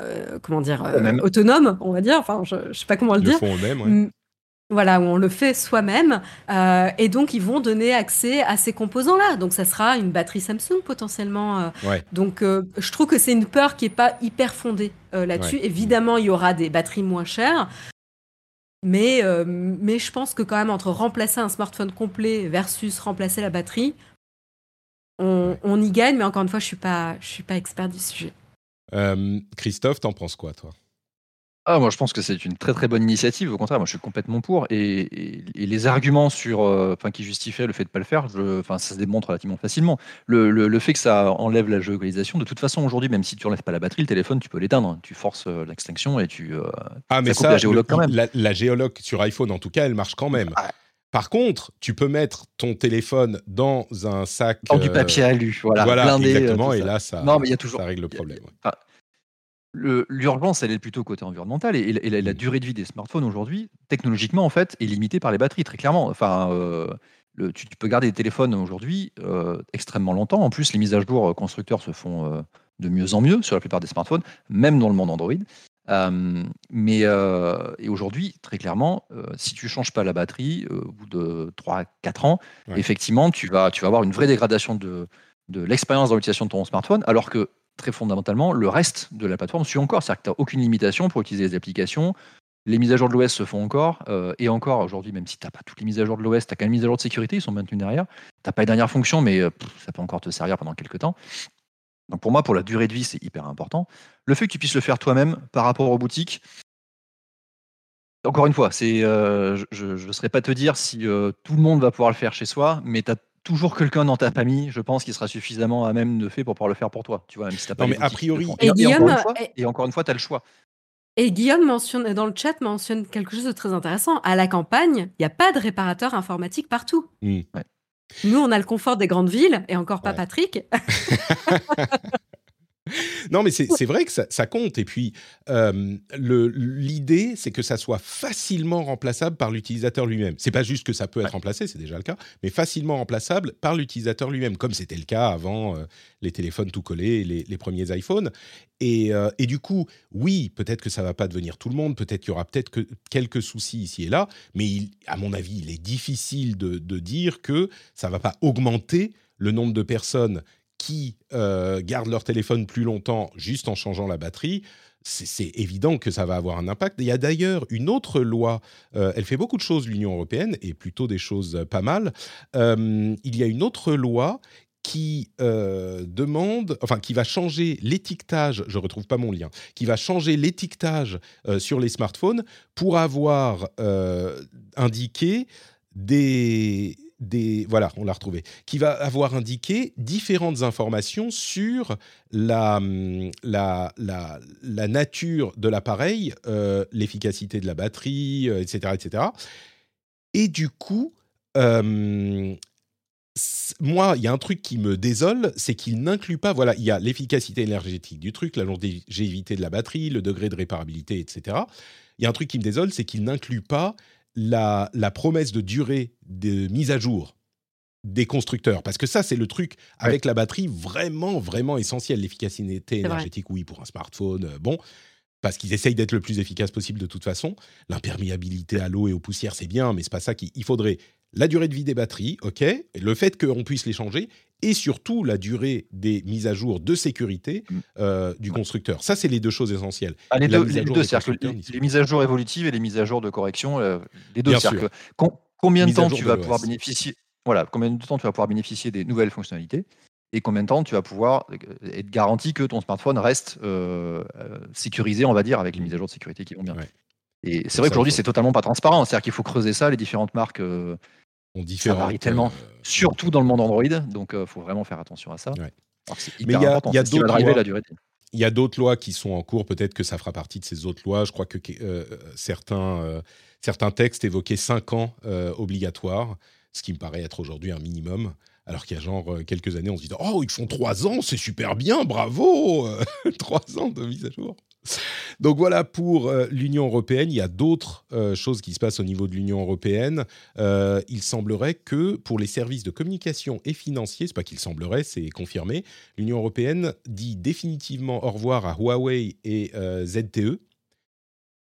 euh, comment dire, autonome, on va dire. Enfin, je, ne sais pas comment le, dire. Font eux-mêmes, voilà, où on le fait soi-même. Euh, et donc, ils vont donner accès à ces composants-là. Donc, ça sera une batterie Samsung potentiellement. Euh. Donc, euh, je trouve que c'est une peur qui n'est pas hyper fondée là-dessus. Évidemment, il y aura des batteries moins chères. Mais, mais je pense que quand même, entre remplacer un smartphone complet versus remplacer la batterie, on, on y gagne. Mais encore une fois, je ne suis, pas, suis pas expert du sujet. Christophe, t'en penses quoi, toi? Ah, moi, je pense que c'est une très très bonne initiative. Au contraire, moi, je suis complètement pour. Et, les arguments sur, euh, enfin, qui justifiaient le fait de ne pas le faire, enfin, ça se démontre relativement facilement. Le, fait que ça enlève la géolocalisation, de toute façon, aujourd'hui, même si tu enlèves pas la batterie, le téléphone, tu peux l'éteindre. Tu forces euh, l'extinction et tu. Euh, ah, mais ça, la géologue quand même. La, géologue sur iPhone, en tout cas, elle marche quand même. Ah. Par contre, tu peux mettre ton téléphone dans un sac. Dans du papier alu, voilà. Voilà, exactement. et là, ça, non, mais y a toujours, ça règle le problème. L'urgence, elle est plutôt côté environnemental et, la, durée de vie des smartphones aujourd'hui, technologiquement, en fait, est limitée par les batteries, très clairement. Enfin, euh, tu, peux garder des téléphones aujourd'hui euh, extrêmement longtemps. En plus, les mises à jour euh, constructeurs se font de mieux en mieux sur la plupart des smartphones, même dans le monde Android. mais et aujourd'hui, très clairement, si tu changes pas la batterie au bout de 3-4 ans, effectivement, tu vas, tu vas avoir une vraie dégradation de, de l'expérience dans l'utilisation de ton smartphone, alors que très fondamentalement, le reste de la plateforme suit encore. C'est-à-dire que tu n'as aucune limitation pour utiliser les applications. Les mises à jour de l'OS se font encore. Euh, et encore, aujourd'hui, même si tu n'as pas toutes les mises à jour de l'OS, tu as quand même mises à jour de sécurité, ils sont maintenus derrière. Tu n'as pas les dernières fonctions, mais euh, ça peut encore te servir pendant quelques temps. Donc pour moi, pour la durée de vie, c'est hyper important. Le fait que tu puisses le faire toi-même par rapport aux boutiques, encore une fois, euh, je ne saurais pas te dire si tout le monde va pouvoir le faire chez soi, mais tu as toujours quelqu'un dans ta famille, je pense, qui sera suffisamment à même de fait pour pouvoir le faire pour toi. Tu vois, même si t'as pas. Non, mais a priori. Et, et, encore une fois, tu as le choix. Et Guillaume mentionne dans le chat mentionne quelque chose de très intéressant. À la campagne, il n'y a pas de réparateur informatique partout. Mmh. Nous, on a le confort des grandes villes, et encore pas Patrick. non, mais c'est vrai que ça, compte. Et puis, euh, l'idée, c'est que ça soit facilement remplaçable par l'utilisateur lui-même. C'est pas juste que ça peut être remplacé, c'est déjà le cas, mais facilement remplaçable par l'utilisateur lui-même, comme c'était le cas avant euh, les téléphones tout collés, les, les premiers iPhones. Et, euh, et, du coup, oui, peut-être que ça va pas devenir tout le monde, peut-être qu'il y aura peut-être que quelques soucis ici et là, mais à mon avis, il est difficile de, de dire que ça va pas augmenter le nombre de personnes qui euh, gardent leur téléphone plus longtemps juste en changeant la batterie, c'est évident que ça va avoir un impact. Il y a d'ailleurs une autre loi, euh, elle fait beaucoup de choses, l'Union européenne, et plutôt des choses pas mal. Euh, il y a une autre loi qui demande, enfin qui va changer l'étiquetage, je retrouve pas mon lien, qui va changer l'étiquetage sur les smartphones pour avoir indiqué des, voilà, on l'a retrouvé, qui va avoir indiqué différentes informations sur la, hum, nature de l'appareil, euh, l'efficacité de la batterie, etc., euh, etc. Et du coup, hum, moi, il y a un truc qui me désole, c'est qu'il n'inclut pas, voilà, il y a l'efficacité énergétique du truc, la longévité de la batterie, le degré de réparabilité, etc. Il y a un truc qui me désole, c'est qu'il n'inclut pas la, promesse de durée de mise à jour des constructeurs Parce que ça, c'est le truc avec la batterie vraiment, vraiment essentiel. L'efficacité énergétique, oui, pour un smartphone, euh, bon, parce qu'ils essayent d'être le plus efficace possible de toute façon. L'imperméabilité à l'eau et aux poussières, c'est bien, mais c'est pas ça qu'il faudrait. La durée de vie des batteries, ok, le fait qu'on puisse les changer, et surtout la durée des mises à jour de sécurité mm. euh, du constructeur. Ça, c'est les deux choses essentielles. Ah, les, deux, les, deux les, mises à jour évolutives et les mises à jour de correction, euh, les deux. Que, combien de temps tu vas pouvoir bénéficier voilà, combien de temps tu vas pouvoir bénéficier des nouvelles fonctionnalités et combien de temps tu vas pouvoir euh, être garanti que ton smartphone reste sécurisé, on va dire, avec les mises à jour de sécurité qui vont bien. Et c'est vrai qu'aujourd'hui, c'est totalement pas transparent. C'est-à-dire qu'il faut creuser ça, les différentes marques ça varie tellement, euh, surtout dans le monde Android, donc il euh, faut vraiment faire attention à ça. Mais il y a, y a d'autres lois. Il y a d'autres lois qui sont en cours. Peut-être que ça fera partie de ces autres lois. Je crois que euh, certains, certains textes évoquaient 5 ans obligatoires, ce qui me paraît être aujourd'hui un minimum. Alors qu'il y a genre quelques années, on se dit Oh, ils font 3 ans, c'est super bien, bravo 3 ans de mise à jour. Donc voilà pour euh, l'Union européenne. Il y a d'autres euh, choses qui se passent au niveau de l'Union européenne. Euh, il semblerait que pour les services de communication et financiers, c'est pas qu'il semblerait, c'est confirmé, l'Union européenne dit définitivement au revoir à Huawei et ZTE.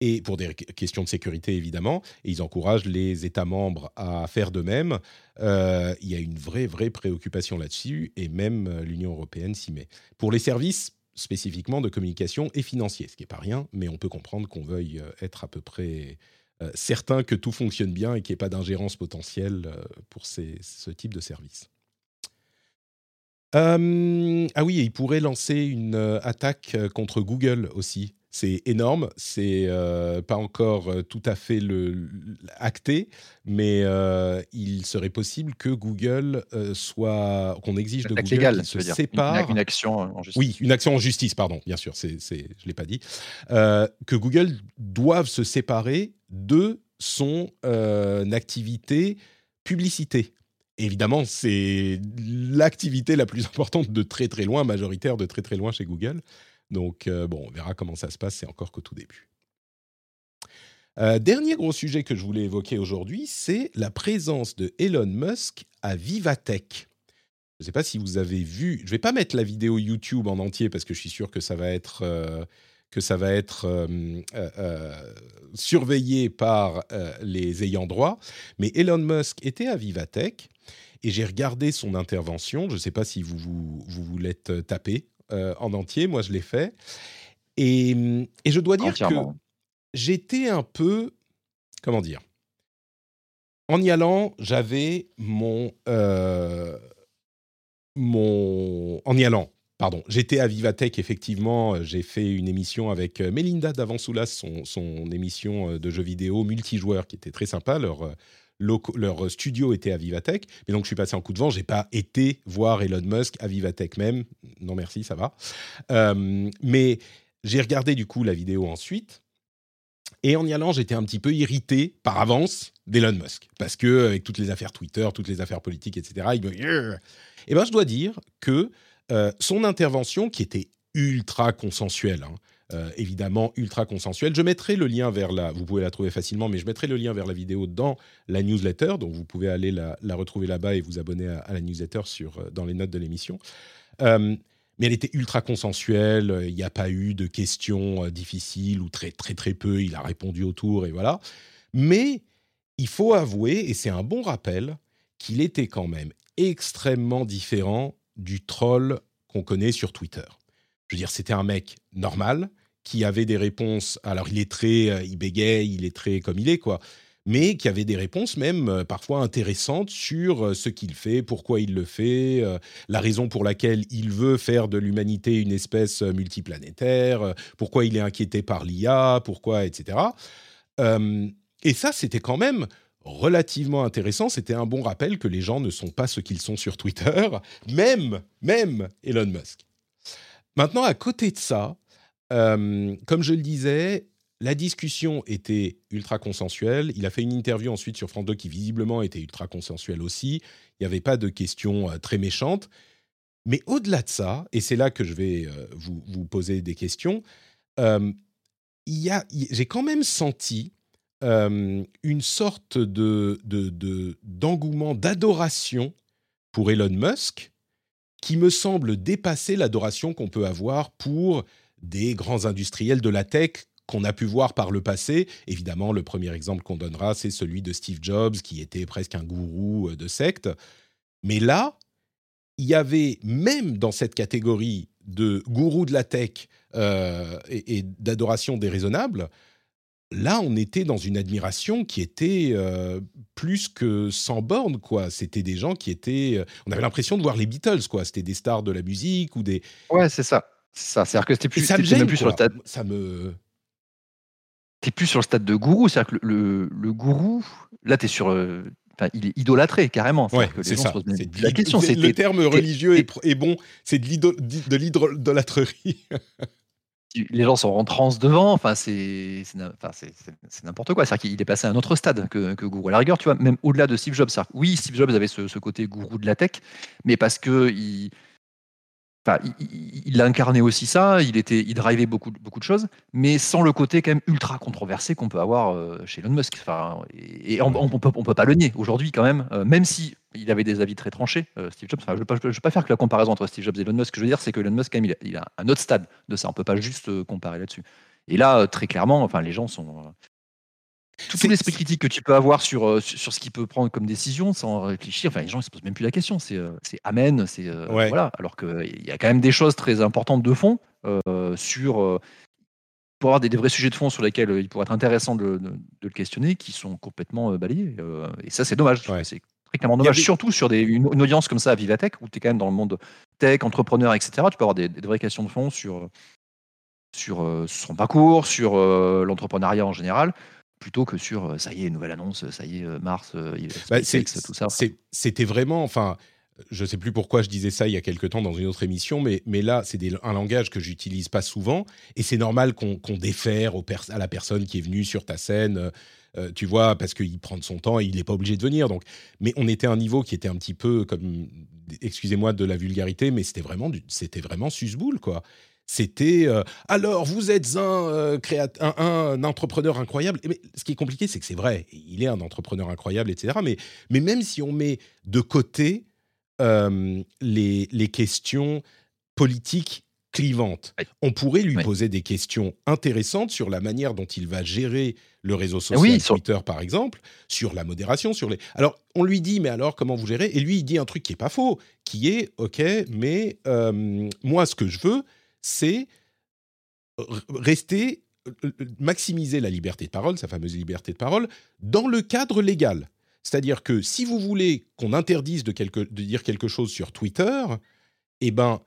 Et pour des questions de sécurité, évidemment, et ils encouragent les États membres à faire de même. il y a une vraie, vraie préoccupation là-dessus, et même l'Union européenne s'y met. Pour les services, spécifiquement de communication et financier, ce qui n'est pas rien, mais on peut comprendre qu'on veuille euh, être à peu près euh, certain que tout fonctionne bien et qu'il n'y ait pas d'ingérence potentielle euh, pour ce type de service. ah oui, il pourrait lancer une attaque contre Google aussi c'est énorme, c'est euh, pas encore euh, tout à fait le, acté, mais euh, il serait possible que Google soit qu'on exige de Google légale, se sépare une, action en justice. Oui, une action en justice, pardon, bien sûr, c'est, c'est je l'ai pas dit, que Google doive se séparer de son activité publicité. Évidemment, c'est l'activité la plus importante de très très loin, majoritaire de très très loin chez Google. Donc, euh, bon, on verra comment ça se passe, c'est encore qu'au tout début. Euh, dernier gros sujet que je voulais évoquer aujourd'hui, c'est la présence de Elon Musk à Vivatech. Je ne sais pas si vous avez vu, je ne vais pas mettre la vidéo YouTube en entier parce que je suis sûr que ça va être, euh, que ça va être surveillé par les ayants droit, mais Elon Musk était à Vivatech et j'ai regardé son intervention. Je ne sais pas si vous vous, vous, l'êtes tapé euh, en entier. Moi, je l'ai fait. Et, je dois dire que j'étais un peu. Comment dire En y allant, j'avais mon. Euh, mon. En y allant, pardon, j'étais à Vivatech, effectivement. J'ai fait une émission avec euh, Melinda Davansoulas, son, son émission de jeux vidéo multijoueur qui était très sympa. Leur leur studio était à Vivatech. Mais donc, je suis passé en coup de vent. J'ai pas été voir Elon Musk à Vivatech même. Non, merci, ça va. Euh, mais j'ai regardé du coup la vidéo ensuite. Et en y allant, j'étais un petit peu irrité par avance d'Elon Musk. Parce que, avec toutes les affaires Twitter, toutes les affaires politiques, etc., il me. Eh ben, je dois dire que euh, son intervention, qui était ultra consensuelle, hein, euh, évidemment ultra consensuel. Je mettrai le lien vers la, vous pouvez la trouver facilement, mais je mettrai le lien vers la vidéo dans la newsletter, donc vous pouvez aller la, retrouver là-bas et vous abonner à, la newsletter sur, euh, dans les notes de l'émission. Euh, mais elle était ultra consensuelle, il n'y a pas eu de questions difficiles ou très très très peu, il a répondu autour et voilà. Mais il faut avouer, et c'est un bon rappel, qu'il était quand même extrêmement différent du troll qu'on connaît sur Twitter. Je veux dire, c'était un mec normal qui avait des réponses. Alors, il est très, euh, il bégaye, il est très comme il est, quoi. Mais qui avait des réponses même euh, parfois intéressantes sur euh, ce qu'il fait, pourquoi il le fait, la raison pour laquelle il veut faire de l'humanité une espèce multiplanétaire, pourquoi il est inquiété par l'IA, pourquoi, etc. et ça, c'était quand même relativement intéressant. C'était un bon rappel que les gens ne sont pas ce qu'ils sont sur Twitter, même, même Elon Musk. Maintenant, à côté de ça, comme je le disais, la discussion était ultra consensuelle. Il a fait une interview ensuite sur France 2 qui visiblement était ultra consensuelle aussi. Il n'y avait pas de questions très méchantes. Mais au-delà de ça, et c'est là que je vais vous, poser des questions, j'ai quand même senti une sorte de, d'engouement, d'adoration pour Elon Musk qui me semble dépasser l'adoration qu'on peut avoir pour des grands industriels de la tech qu'on a pu voir par le passé. Évidemment, le premier exemple qu'on donnera, c'est celui de Steve Jobs, qui était presque un gourou euh, de secte. Mais là, il y avait même dans cette catégorie de gourou de la tech euh, et, et d'adoration déraisonnable, là, on était dans une admiration qui était euh, plus que sans borne, quoi. C'était des gens qui étaient. Euh, on avait l'impression de voir les Beatles, quoi. C'était des stars de la musique ou des. Ouais, c'est ça. C'est ça. C'est-à-dire que c'était plus. ça me gêne, plus sur le stade. Ça me. T'es plus sur le stade de gourou. C'est-à-dire que le, le, gourou, là, t'es sur. Euh, enfin, il est idolâtré carrément. Ouais, c'est ça. la question, c'est le terme religieux est, bon. C'est de l'idolâtrerie. les gens sont en transe devant. Enfin, c'est n'importe quoi. C'est-à-dire qu'il est passé à un autre stade que, gourou. À la rigueur, tu vois, même au-delà de Steve Jobs. Oui, Steve Jobs avait ce, côté gourou de la tech, mais parce que il, Il, a incarné aussi ça, il était, il drivait beaucoup, de choses, mais sans le côté quand même ultra controversé qu'on peut avoir euh, chez Elon Musk. Et, on, on, peut, pas le nier aujourd'hui quand même, euh, même si il avait des avis très tranchés, euh, Steve Jobs. Je ne vais, pas faire que la comparaison entre Steve Jobs et Elon Musk. Je veux dire, c'est que Elon Musk, quand même, il a, un autre stade de ça. On peut pas juste comparer là-dessus. Et là, très clairement, enfin, les gens sont, tout, l'esprit critique que tu peux avoir sur, euh, sur ce qu'il peut prendre comme décision sans réfléchir, enfin, les gens ne se posent même plus la question. C'est euh, amen, c'est euh, voilà. Alors qu'il y a quand même des choses très importantes de fond sur pour avoir des, vrais sujets de fond sur lesquels il pourrait être intéressant de, de, le questionner, qui sont complètement balayés. et ça, c'est dommage. C'est très clairement dommage, surtout sur des, une, audience comme ça à Vivatech, où tu es quand même dans le monde tech, entrepreneur, etc. Tu peux avoir des, vraies questions de fond sur, sur son parcours, sur l'entrepreneuriat en général plutôt que sur ça y est, nouvelle annonce, ça y est, Mars, bah, tout ça. C'était vraiment, enfin, je ne sais plus pourquoi je disais ça il y a quelque temps dans une autre émission, mais, mais là, c'est un langage que j'utilise pas souvent, et c'est normal qu'on défère à la personne qui est venue sur ta scène. tu vois, parce qu'il prend de son temps et il n'est pas obligé de venir. Donc, mais on était à un niveau qui était un petit peu comme, excusez-moi de la vulgarité, mais c'était vraiment, c'était vraiment susboule quoi. C'était euh, alors vous êtes un, euh, un, entrepreneur incroyable. Mais ce qui est compliqué, c'est que c'est vrai, il est un entrepreneur incroyable, etc. Mais, mais même si on met de côté euh, les, les, questions politiques clivantes, on pourrait lui poser des questions intéressantes sur la manière dont il va gérer le réseau social Twitter, par exemple, sur la modération, sur les. Alors on lui dit, mais alors comment vous gérez? Et lui, il dit un truc qui est pas faux, qui est ok, mais moi, ce que je veux c'est rester, maximiser la liberté de parole, sa fameuse liberté de parole, dans le cadre légal. C'est-à-dire que si vous voulez qu'on interdise de, dire quelque chose sur Twitter, eh ben,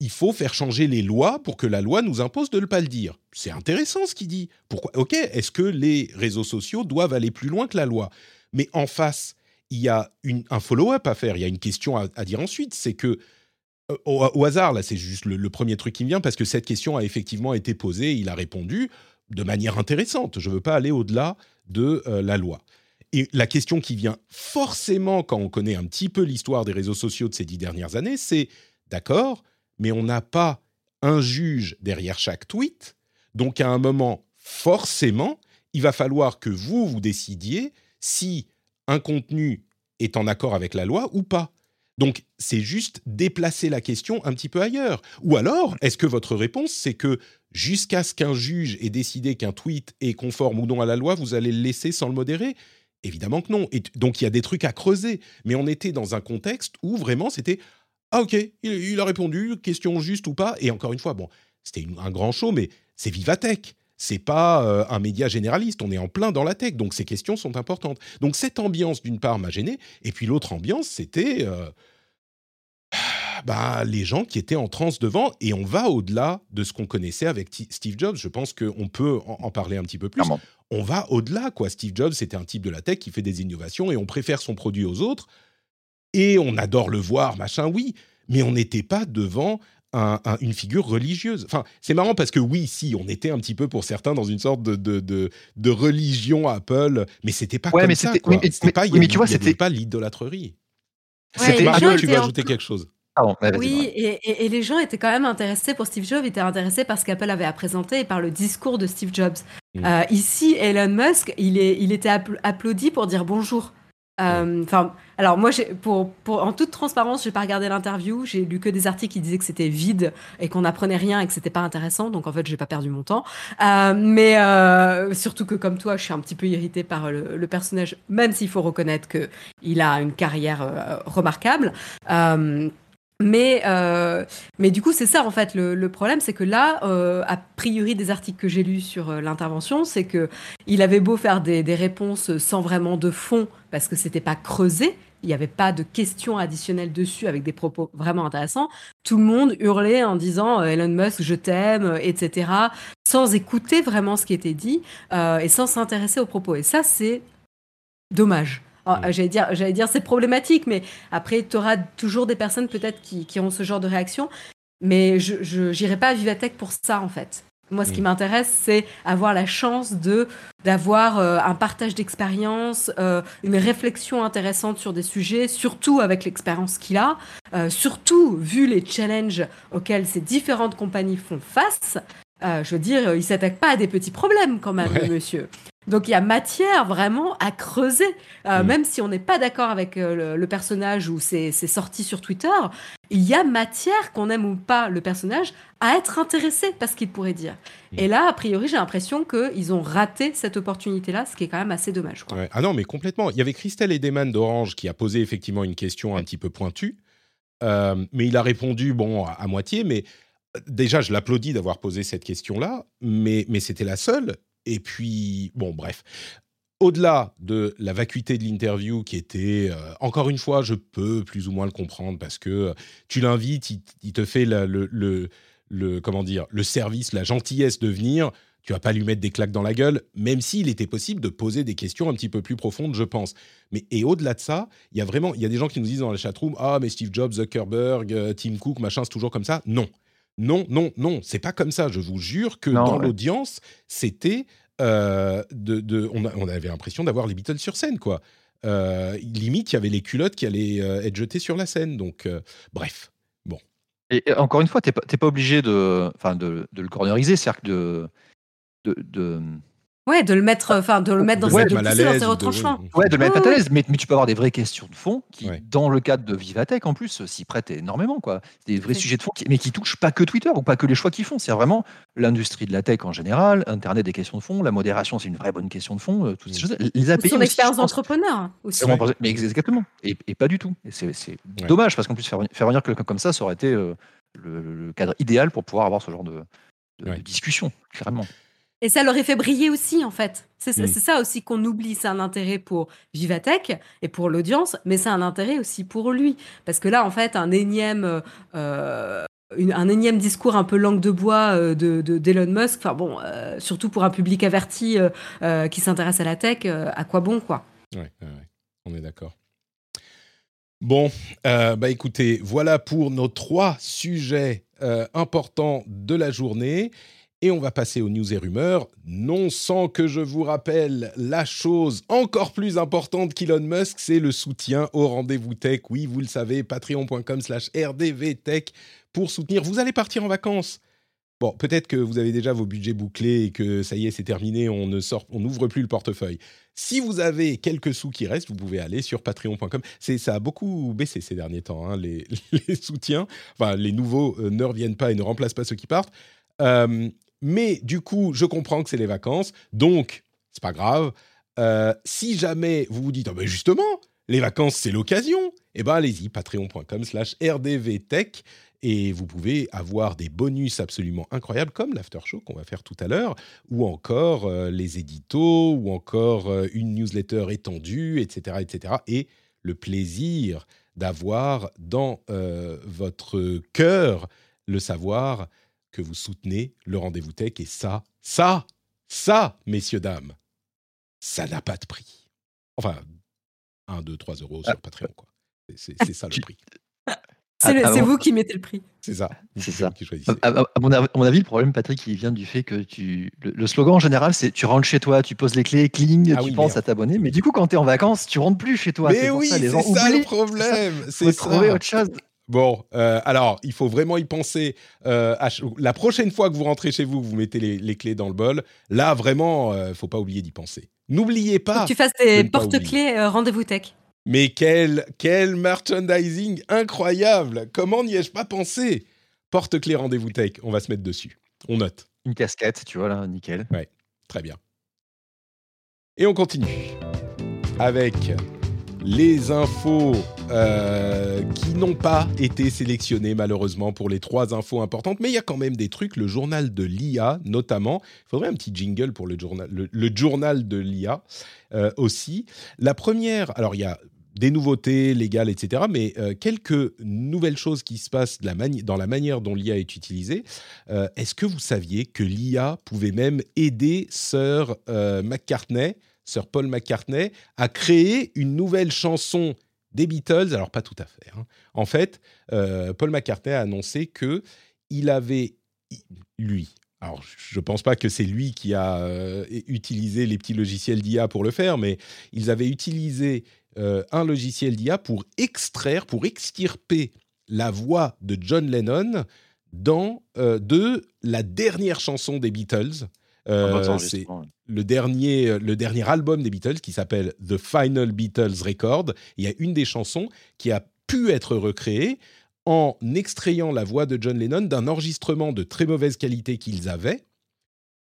il faut faire changer les lois pour que la loi nous impose de ne pas le dire. C'est intéressant ce qu'il dit. Pourquoi Ok, est-ce que les réseaux sociaux doivent aller plus loin que la loi? Mais en face, il y a un follow-up à faire. Il y a une question à dire ensuite. C'est que au, hasard, là, c'est juste le, premier truc qui me vient parce que cette question a effectivement été posée. Il a répondu de manière intéressante. Je ne veux pas aller au-delà de euh, la loi. Et la question qui vient forcément quand on connaît un petit peu l'histoire des réseaux sociaux de ces dix dernières années, c'est d'accord, mais on n'a pas un juge derrière chaque tweet. Donc à un moment, forcément, il va falloir que vous, vous décidiez si un contenu est en accord avec la loi ou pas. Donc, c'est juste déplacer la question un petit peu ailleurs. Ou alors, est-ce que votre réponse, c'est que jusqu'à ce qu'un juge ait décidé qu'un tweet est conforme ou non à la loi, vous allez le laisser sans le modérer? Évidemment que non. Donc, il y a des trucs à creuser. Mais on était dans un contexte où vraiment c'était Ah, ok, il, a répondu, question juste ou pas. Et encore une fois, bon, c'était un grand show, mais c'est Vivatech c'est pas euh, un média généraliste, on est en plein dans la tech, donc ces questions sont importantes. Donc cette ambiance, d'une part, m'a gêné, et puis l'autre ambiance, c'était euh, bah, les gens qui étaient en transe devant, et on va au-delà de ce qu'on connaissait avec Steve Jobs. Je pense qu'on peut en, parler un petit peu plus. On va au-delà, quoi. Steve Jobs, c'était un type de la tech qui fait des innovations, et on préfère son produit aux autres, et on adore le voir, machin, oui, mais on n'était pas devant une figure religieuse. Enfin, c'est marrant parce que oui, si, on était un petit peu pour certains dans une sorte de, de, de, religion Apple, mais c'était pas comme ça. Quoi. Mais, pas, mais, tu vois, c'était pas l'idolâtrerie. c'était Mario, tu veux ajouter quelque chose oui, et, et, les gens étaient quand même intéressés pour Steve Jobs, étaient intéressés par ce qu'Apple avait à présenter et par le discours de Steve Jobs. Mm. Euh, ici, Elon Musk, il, est, il était applaudi pour dire bonjour. Euh, enfin, alors moi, pour, pour, en toute transparence, j'ai pas regardé l'interview. J'ai lu que des articles qui disaient que c'était vide et qu'on apprenait rien et que c'était pas intéressant. Donc en fait, j'ai pas perdu mon temps. Euh, mais euh, surtout que comme toi, je suis un petit peu irritée par le, personnage, même s'il faut reconnaître que il a une carrière remarquable. Mais, euh, mais du coup, c'est ça en fait le, problème, c'est que là, euh, a priori des articles que j'ai lus sur euh, l'intervention, c'est que il avait beau faire des, réponses sans vraiment de fond, parce que c'était pas creusé, il n'y avait pas de questions additionnelles dessus avec des propos vraiment intéressants. Tout le monde hurlait en disant Elon Musk, je t'aime, etc., sans écouter vraiment ce qui était dit et sans s'intéresser aux propos. Et ça, c'est dommage. Mm. J'allais dire, j'allais dire c'est problématique, mais après, tu auras toujours des personnes peut-être qui, qui, ont ce genre de réaction. Mais je n'irai pas à Vivatech pour ça, en fait. Moi, ce qui Mm. m'intéresse, c'est avoir la chance de d'avoir euh, un partage d'expérience, euh, une réflexion intéressante sur des sujets, surtout avec l'expérience qu'il a, euh, surtout vu les challenges auxquels ces différentes compagnies font face. Euh, je veux dire, il s'attaque pas à des petits problèmes quand même, Ouais. le monsieur. Donc il y a matière vraiment à creuser, Euh, Mm. même si on n'est pas d'accord avec euh, le, le personnage ou ses, ses sorties sur Twitter. Il y a matière, qu'on aime ou pas le personnage, à être intéressé par ce qu'il pourrait dire. Mm. Et là, a priori, j'ai l'impression qu'ils ont raté cette opportunité-là, ce qui est quand même assez dommage. Quoi. Ouais. Ah non, mais complètement. Il y avait Christelle Edeman d'Orange qui a posé effectivement une question un petit peu pointue, Euh, mais il a répondu bon à, moitié. Mais déjà, je l'applaudis d'avoir posé cette question-là, mais c'était la seule. Et puis bon, bref. Au-delà de la vacuité de l'interview qui était, euh, encore une fois, je peux plus ou moins le comprendre parce que euh, tu l'invites, il, te fait le, le- comment dire, le service, la gentillesse de venir. Tu vas pas lui mettre des claques dans la gueule, même s'il était possible de poser des questions un petit peu plus profondes, je pense. Mais et au-delà de ça, il y a vraiment, il y a des gens qui nous disent dans la chatroom, ah mais Steve Jobs, Zuckerberg, euh, Tim Cook, machin, c'est toujours comme ça. Non, non, non, non, c'est pas comme ça. Je vous jure que Non, dans ouais. l'audience, c'était euh, de, de- on, a- on avait l'impression d'avoir les Beatles sur scène, quoi. Euh, limite, il y avait les culottes qui allaient euh, être jetées sur la scène. Donc, euh, bref. Et, et encore une fois, t'es pas, obligé de, enfin, de, de le corneriser, c'est-à-dire que de, de, de- Ouais, de le mettre, enfin, de le mettre dans De ses de dans ses de- retranchements. oui. ouais, de le mettre Ouais, à ouais. l'aise, mais, mais tu peux avoir des vraies questions de fond qui, Ouais. dans le cadre de Vivatech, en plus, s'y prêtent énormément. Quoi. C'est des vrais sujets de fond, qui- mais qui touchent pas que Twitter ou pas que les choix qu'ils font. C'est vraiment l'industrie de la tech en général, Internet des questions de fond, la modération, c'est une vraie bonne question de fond. euh, toutes ces Mm. choses. Les Ou API son aussi, expérience d'entrepreneur aussi. Mais exactement. Et, et pas du tout. Et c'est Ouais. dommage parce qu'en plus, faire, faire venir quelqu'un comme ça, ça aurait été euh, le, le cadre idéal pour pouvoir avoir ce genre de, de- Ouais. de discussion, clairement. Et ça l'aurait fait briller aussi, en fait. C'est ça- Mm. c'est ça aussi qu'on oublie. C'est un intérêt pour Vivatech et pour l'audience, mais c'est un intérêt aussi pour lui. Parce que là, en fait, un énième, euh, une- un énième discours un peu langue de bois euh, de de- d'Elon Musk, enfin bon, euh, surtout pour un public averti euh, euh, qui s'intéresse à la tech, euh, à quoi bon, quoi? Ouais, ouais, ouais. on est d'accord. Bon, euh, bah écoutez, voilà pour nos trois sujets euh, importants de la journée. Et on va passer aux news et rumeurs, non sans que je vous rappelle la chose encore plus importante qu'Elon Musk, c'est le soutien au rendez-vous tech. Oui, vous le savez, patreon.com slash rdvtech pour soutenir. Vous allez partir en vacances Bon, peut-être que vous avez déjà vos budgets bouclés et que ça y est, c'est terminé, on ne sort, on n'ouvre plus le portefeuille. Si vous avez quelques sous qui restent, vous pouvez aller sur patreon.com. C'est, ça a beaucoup baissé ces derniers temps, hein, les, les soutiens. Enfin, les nouveaux euh, ne reviennent pas et ne remplacent pas ceux qui partent. Euh, mais du coup, je comprends que c'est les vacances, donc c'est pas grave. Euh, si jamais vous vous dites, Ah ben justement, les vacances c'est l'occasion, eh ben allez-y, patreon.com/slash rdvtech et vous pouvez avoir des bonus absolument incroyables comme l'after show qu'on va faire tout à l'heure, ou encore euh, les éditos, ou encore euh, une newsletter étendue, etc., etc. Et le plaisir d'avoir dans votre cœur le savoir que vous soutenez le rendez-vous tech. Et ça, ça, ça, messieurs, dames, ça n'a pas de prix. Enfin, 1, 2, 3 euros sur Patreon, quoi. C'est- C'est c'est ça le prix. C'est le- Ah, c'est bon. vous qui mettez le prix. C'est ça. C'est vous ça. qui choisissez. À, à- à mon, av- à mon avis, le problème, Patrick, il vient du fait que tu. Le, le slogan en général, c'est tu rentres chez toi, tu poses les clés, cling, Ah tu oui, penses merde. à t'abonner. Mais du coup, quand tu es en vacances, tu rentres plus chez toi. Mais oui, ça, les c'est gens ça le problème. Faut C'est trouver ça. autre chose. Bon, euh, alors, il faut vraiment y penser. euh, à la prochaine fois que vous rentrez chez vous, que vous mettez les, les clés dans le bol. Là, vraiment, euh, faut pas oublier d'y penser. N'oubliez Faut pas. que tu fasses pas porte-clés euh, rendez-vous tech. Mais quel, quel merchandising incroyable Comment n'y ai-je pas pensé Porte-clés rendez-vous tech, on va se mettre dessus. On note. Une casquette, tu vois, là, nickel. Très bien. Et on continue avec les infos euh, qui n'ont pas été sélectionnées malheureusement pour les trois infos importantes, mais il y a quand même des trucs. Le journal de l'IA notamment. Il faudrait un petit jingle pour le journal, le, journal de l'IA euh, aussi. La première, alors il y a des nouveautés légales, etc., mais euh, quelques nouvelles choses qui se passent de la dans la manière dont l'IA est utilisée. Est-ce que vous saviez que l'IA pouvait même aider Sir McCartney, Sir Paul McCartney, à créer une nouvelle chanson des Beatles Alors pas tout à fait. hein. En fait, euh, Paul McCartney a annoncé que il avait, lui, alors je ne pense pas que c'est lui qui a euh, utilisé les petits logiciels d'IA pour le faire, mais ils avaient utilisé euh, un logiciel d'IA pour extraire, pour extirper la voix de John Lennon dans de la dernière chanson des Beatles. C'est le dernier, le dernier album des Beatles qui s'appelle The Final Beatles Record. Il y a une des chansons qui a pu être recréée en extrayant la voix de John Lennon d'un enregistrement de très mauvaise qualité qu'ils avaient.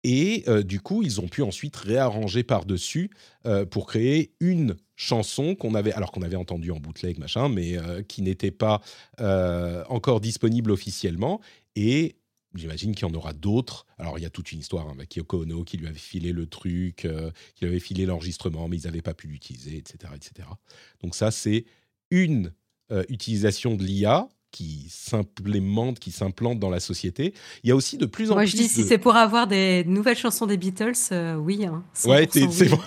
Et euh, du coup, ils ont pu ensuite réarranger par-dessus euh, pour créer une chanson qu'on avait, alors qu'on avait entendue en bootleg, machin, mais euh, qui n'était pas encore disponible officiellement. Et j'imagine qu'il y en aura d'autres. Alors, il y a toute une histoire hein, avec Yoko Ono qui lui avait filé le truc, qui lui avait filé l'enregistrement, mais ils n'avaient pas pu l'utiliser, etc., etc. Donc ça, c'est une utilisation de l'IA qui s'implémentent, qui s'implantent dans la société. Il y a aussi de plus en Moi, plus. Moi, je dis, si c'est pour avoir des nouvelles chansons des Beatles, euh, oui. Hein, ouais, c'est bon.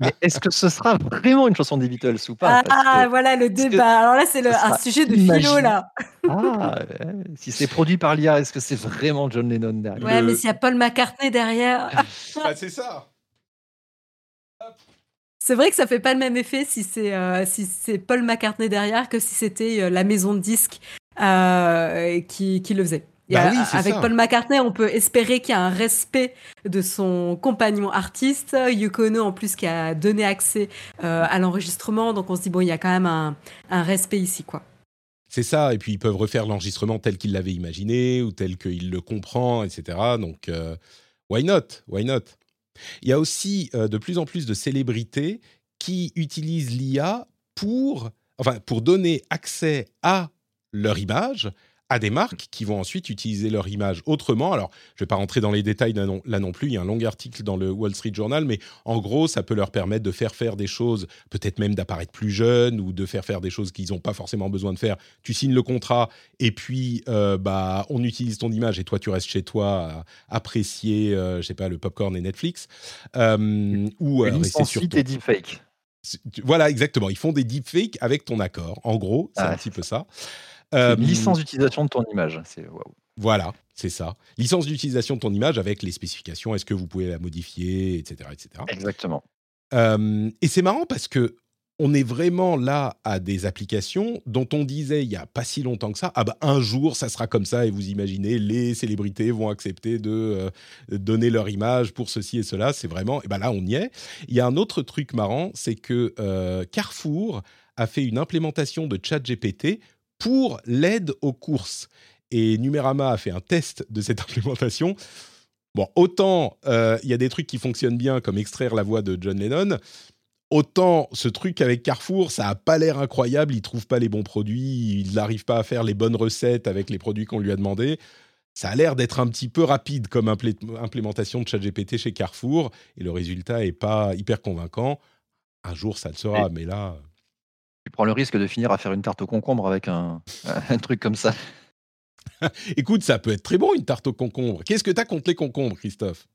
Mais est-ce que ce sera vraiment une chanson des Beatles ou pas? Ah, voilà le débat. Alors là, c'est un sujet de philo, là. Ah, si c'est produit par l'IA, est-ce que c'est vraiment John Lennon derrière? Ouais, mais s'il y a Paul McCartney derrière. ah, c'est ça. C'est vrai que ça fait pas le même effet si c'est euh, si c'est Paul McCartney derrière que si c'était euh, la maison de disques euh, qui, qui, le faisait. Bah oui, avec ça. Paul McCartney, on peut espérer qu'il y a un respect de son compagnon artiste. Yoko Ono, en plus, qui a donné accès à l'enregistrement. Donc, on se dit, bon, il y a quand même un, un respect ici, quoi. C'est ça, et puis ils peuvent refaire l'enregistrement tel qu'il l'avait imaginé ou tel qu'il le comprend, etc. Donc, why not? Why not? Il y a aussi euh, de plus en plus de célébrités qui utilisent l'IA pour, pour donner accès à leur image à des marques qui vont ensuite utiliser leur image autrement. Alors, je ne vais pas rentrer dans les détails là non, là non, plus, il y a un long article dans le Wall Street Journal, mais en gros, ça peut leur permettre de faire faire des choses, peut-être même d'apparaître plus jeunes ou de faire faire des choses qu'ils n'ont pas forcément besoin de faire. Tu signes le contrat et puis euh, bah, on utilise ton image et toi, tu restes chez toi à apprécier, euh, je sais pas, le popcorn et Netflix. Euh, ou euh, rester sur ton... deepfakes. Voilà, exactement. Ils font des deepfakes avec ton accord. En gros, c'est ah, un petit peu ça. Euh, licence d'utilisation de ton image. C'est Voilà, c'est ça. Licence d'utilisation de ton image avec les spécifications. Est-ce que vous pouvez la modifier, etc., etc. Exactement. Euh, et c'est marrant parce que on est vraiment là à des applications dont on disait il y a pas si longtemps que ça, ah bah un jour ça sera comme ça et vous imaginez les célébrités vont accepter de euh, donner leur image pour ceci et cela. C'est vraiment, et ben là on y est. Il y a un autre truc marrant, c'est que euh, Carrefour a fait une implémentation de ChatGPT pour l'aide aux courses. Et Numérama a fait un test de cette implémentation. Bon, autant il y a des trucs qui fonctionnent bien, comme extraire la voix de John Lennon, autant ce truc avec Carrefour, ça a pas l'air incroyable, il trouve pas les bons produits, il n'arrive pas à faire les bonnes recettes avec les produits qu'on lui a demandé. Ça a l'air d'être un petit peu rapide comme implémentation de ChatGPT chez Carrefour, et le résultat est pas hyper convaincant. Un jour, ça le sera, mais là tu prends le risque de finir à faire une tarte au concombre avec un, un truc comme ça. Écoute, ça peut être très bon une tarte au concombre. Qu'est-ce que tu as contre les concombres, Christophe?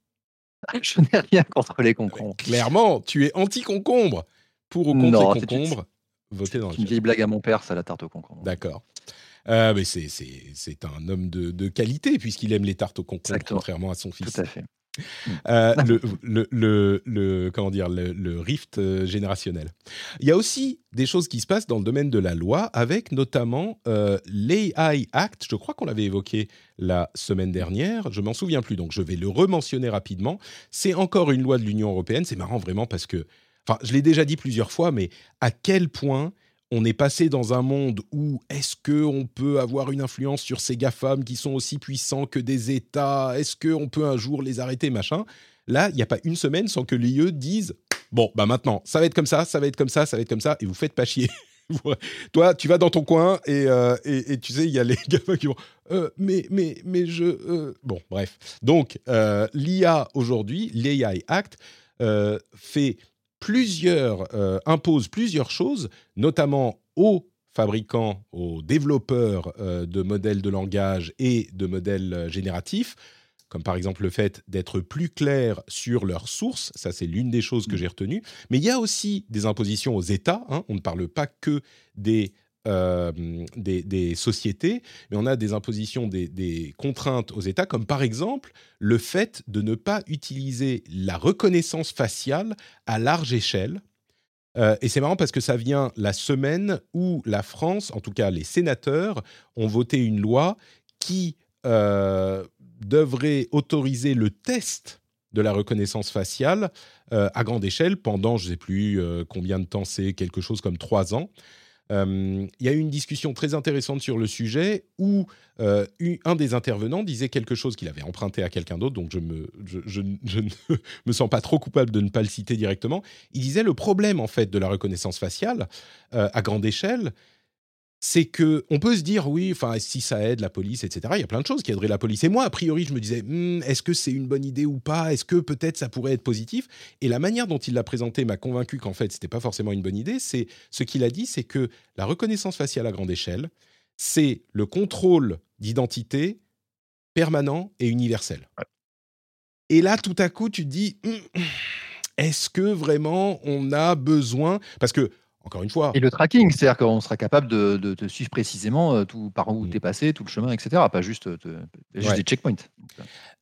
Je n'ai rien contre les concombres. clairement, tu es anti-concombre. Pour ou contre les concombres, votez dans le une vieille blague à mon père, ça la tarte au concombre. D'accord. Euh, mais c'est un homme de, de qualité puisqu'il aime les tartes au concombre, contrairement à son fils. Tout à fait. Euh, le, le, le, comment dire, le, rift euh, générationnel. Il y a aussi des choses qui se passent dans le domaine de la loi, avec notamment euh, l'AI Act. Je crois qu'on l'avait évoqué la semaine dernière. Je m'en souviens plus, donc je vais le rementionner rapidement. C'est encore une loi de l'Union européenne. C'est marrant vraiment parce que, enfin, je l'ai déjà dit plusieurs fois, mais à quel point on est passé dans un monde où est-ce qu'on peut avoir une influence sur ces GAFAM qui sont aussi puissants que des États? Est-ce qu'on peut un jour les arrêter, machin? Là, il n'y a pas une semaine sans que l'IE dise Bon, bah maintenant, ça va être comme ça, ça va être comme ça, ça va être comme ça, et vous faites pas chier. Toi, tu vas dans ton coin et, euh, tu sais, il y a les GAFAM qui vont euh, mais, mais, mais je. Euh, bon, bref. Donc, l'IA aujourd'hui, l'AI Act, fait plusieurs, euh, impose plusieurs choses, notamment aux fabricants, aux développeurs euh, de modèles de langage et de modèles euh, génératifs, comme par exemple le fait d'être plus clair sur leurs sources, ça c'est l'une des choses que mmh. j'ai retenues, mais il y a aussi des impositions aux États, hein. on ne parle pas que des des, sociétés, mais on a des impositions, des, contraintes aux États, comme par exemple le fait de ne pas utiliser la reconnaissance faciale à large échelle. et c'est marrant parce que ça vient la semaine où la France, en tout cas les sénateurs, ont voté une loi qui devrait autoriser le test de la reconnaissance faciale euh, à grande échelle pendant, je ne sais plus euh, combien de temps c'est, quelque chose comme trois ans. Euh, il y a eu une discussion très intéressante sur le sujet où un des intervenants disait quelque chose qu'il avait emprunté à quelqu'un d'autre, donc je, me, je, ne me sens pas trop coupable de ne pas le citer directement. Il disait le problème en fait de la reconnaissance faciale à grande échelle, c'est que on peut se dire oui, enfin si ça aide la police, etc. Il y a plein de choses qui aideraient la police. Et moi, a priori, je me disais, hmm, est-ce que c'est une bonne idée ou pas? Est-ce que peut-être ça pourrait être positif? Et la manière dont il l'a présenté m'a convaincu qu'en fait, c'était pas forcément une bonne idée. C'est ce qu'il a dit, c'est que la reconnaissance faciale à grande échelle, c'est le contrôle d'identité permanent et universel. Et là, tout à coup, tu te dis, hmm, est-ce que vraiment on a besoin? Parce que encore une fois. Et le tracking, c'est-à-dire qu'on sera capable de, te suivre précisément euh, tout, par où mmh. tu es passé, tout le chemin, etc. Pas juste, juste des checkpoints.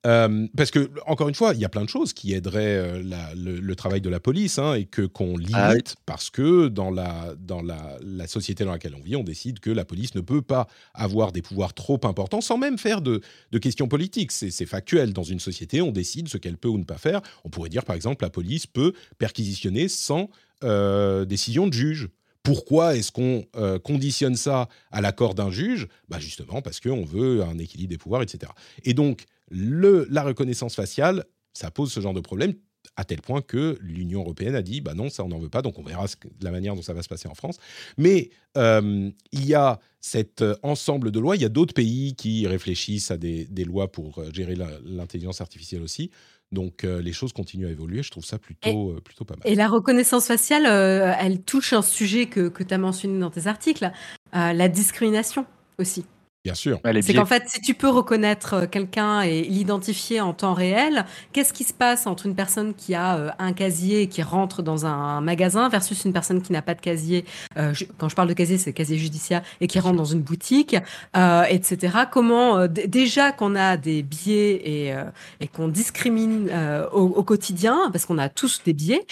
Euh, parce que, encore une fois, il y a plein de choses qui aideraient euh, le, travail de la police hein, et que qu'on ah limite parce que dans, la, dans la, la, société dans laquelle on vit, on décide que la police ne peut pas avoir des pouvoirs trop importants sans même faire de, de questions politiques. C'est factuel. Dans une société, on décide ce qu'elle peut ou ne pas faire. On pourrait dire, par exemple, la police peut perquisitionner sans euh, décision de juge. Pourquoi est-ce qu'on euh, conditionne ça à l'accord d'un juge? Bah Justement parce qu'on veut un équilibre des pouvoirs, etc. Et donc, le, la reconnaissance faciale, ça pose ce genre de problème à tel point que l'Union européenne a dit bah non ça on n'en veut pas donc on verra la manière dont ça va se passer en France mais euh, il y a cet ensemble de lois il y a d'autres pays qui réfléchissent à des, des lois pour gérer l'intelligence artificielle aussi donc euh, les choses continuent à évoluer, je trouve ça plutôt, euh, plutôt pas mal. Et la reconnaissance faciale, euh, elle touche un sujet que, que tu as mentionné dans tes articles, la discrimination aussi. Bien sûr. C'est qu'en fait, si tu peux reconnaître euh, quelqu'un et l'identifier en temps réel, qu'est-ce qui se passe entre une personne qui a euh, un casier et qui rentre dans un magasin versus une personne qui n'a pas de casier euh, Quand je parle de casier, c'est casier judiciaire et qui rentre dans une boutique, etc. Comment déjà qu'on a des biais et, et qu'on discrimine au, au, quotidien parce qu'on a tous des biais,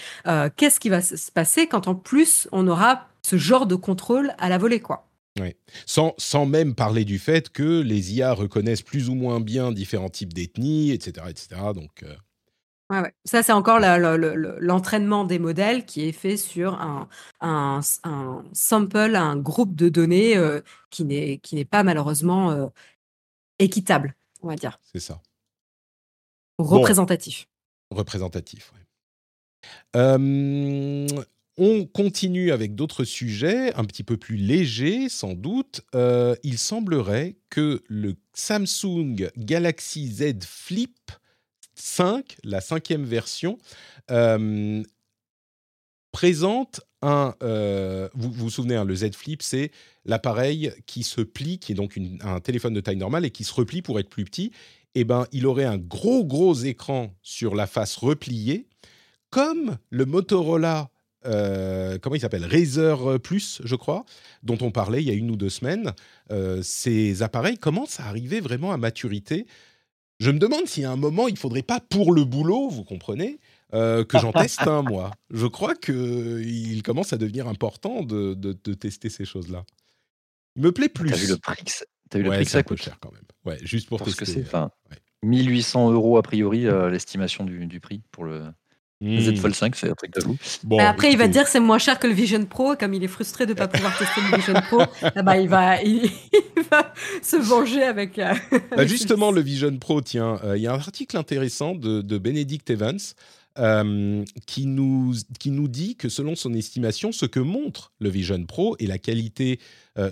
qu'est-ce qui va se passer quand en plus on aura ce genre de contrôle à la volée, quoi? Oui. Sans, sans, même parler du fait que les IA reconnaissent plus ou moins bien différents types d'ethnies, etc., etc. Donc, euh, ouais, ouais. Ça, c'est encore l'entraînement des modèles qui est fait sur un, un, un sample, un groupe de données euh, qui n'est pas malheureusement euh, équitable, on va dire. C'est ça. représentatif. représentatif, oui. On continue avec d'autres sujets, un petit peu plus légers sans doute. Euh, il semblerait que le Samsung Galaxy Z Flip 5, la cinquième version, euh, présente un... Euh, vous, vous souvenez, hein, le Z Flip, c'est l'appareil qui se plie, qui est donc un téléphone de taille normale et qui se replie pour être plus petit. Eh ben, il aurait un gros gros écran sur la face repliée, comme le Motorola euh, comment il s'appelle? Razer Plus, je crois, dont on parlait il y a une ou deux semaines. Euh, ces appareils commencent à arriver vraiment à maturité. Je me demande si à un moment, il ne faudrait pas, pour le boulot, vous comprenez, euh, que j'en teste un, moi. Je crois qu'il commence à devenir important de, tester ces choses-là. Il me plaît plus. T'as vu le prix T'as vu le prix que ça coûte? cher quand même. Ouais, juste pour Parce tester. que c'est 1800 euros a priori l'estimation du, du, prix pour le, Z Fold 5, c'est un truc de Bon, après, il va dire que c'est moins cher que le Vision Pro. Comme il est frustré de ne pas pouvoir tester le Vision Pro, eh ben, il, va, il, va se venger avec. Euh, bah, justement, le Vision Pro, tiens, euh, il y a un article intéressant de, de Benedict Evans euh, qui, nous, qui nous dit que selon son estimation, ce que montre le Vision Pro et la qualité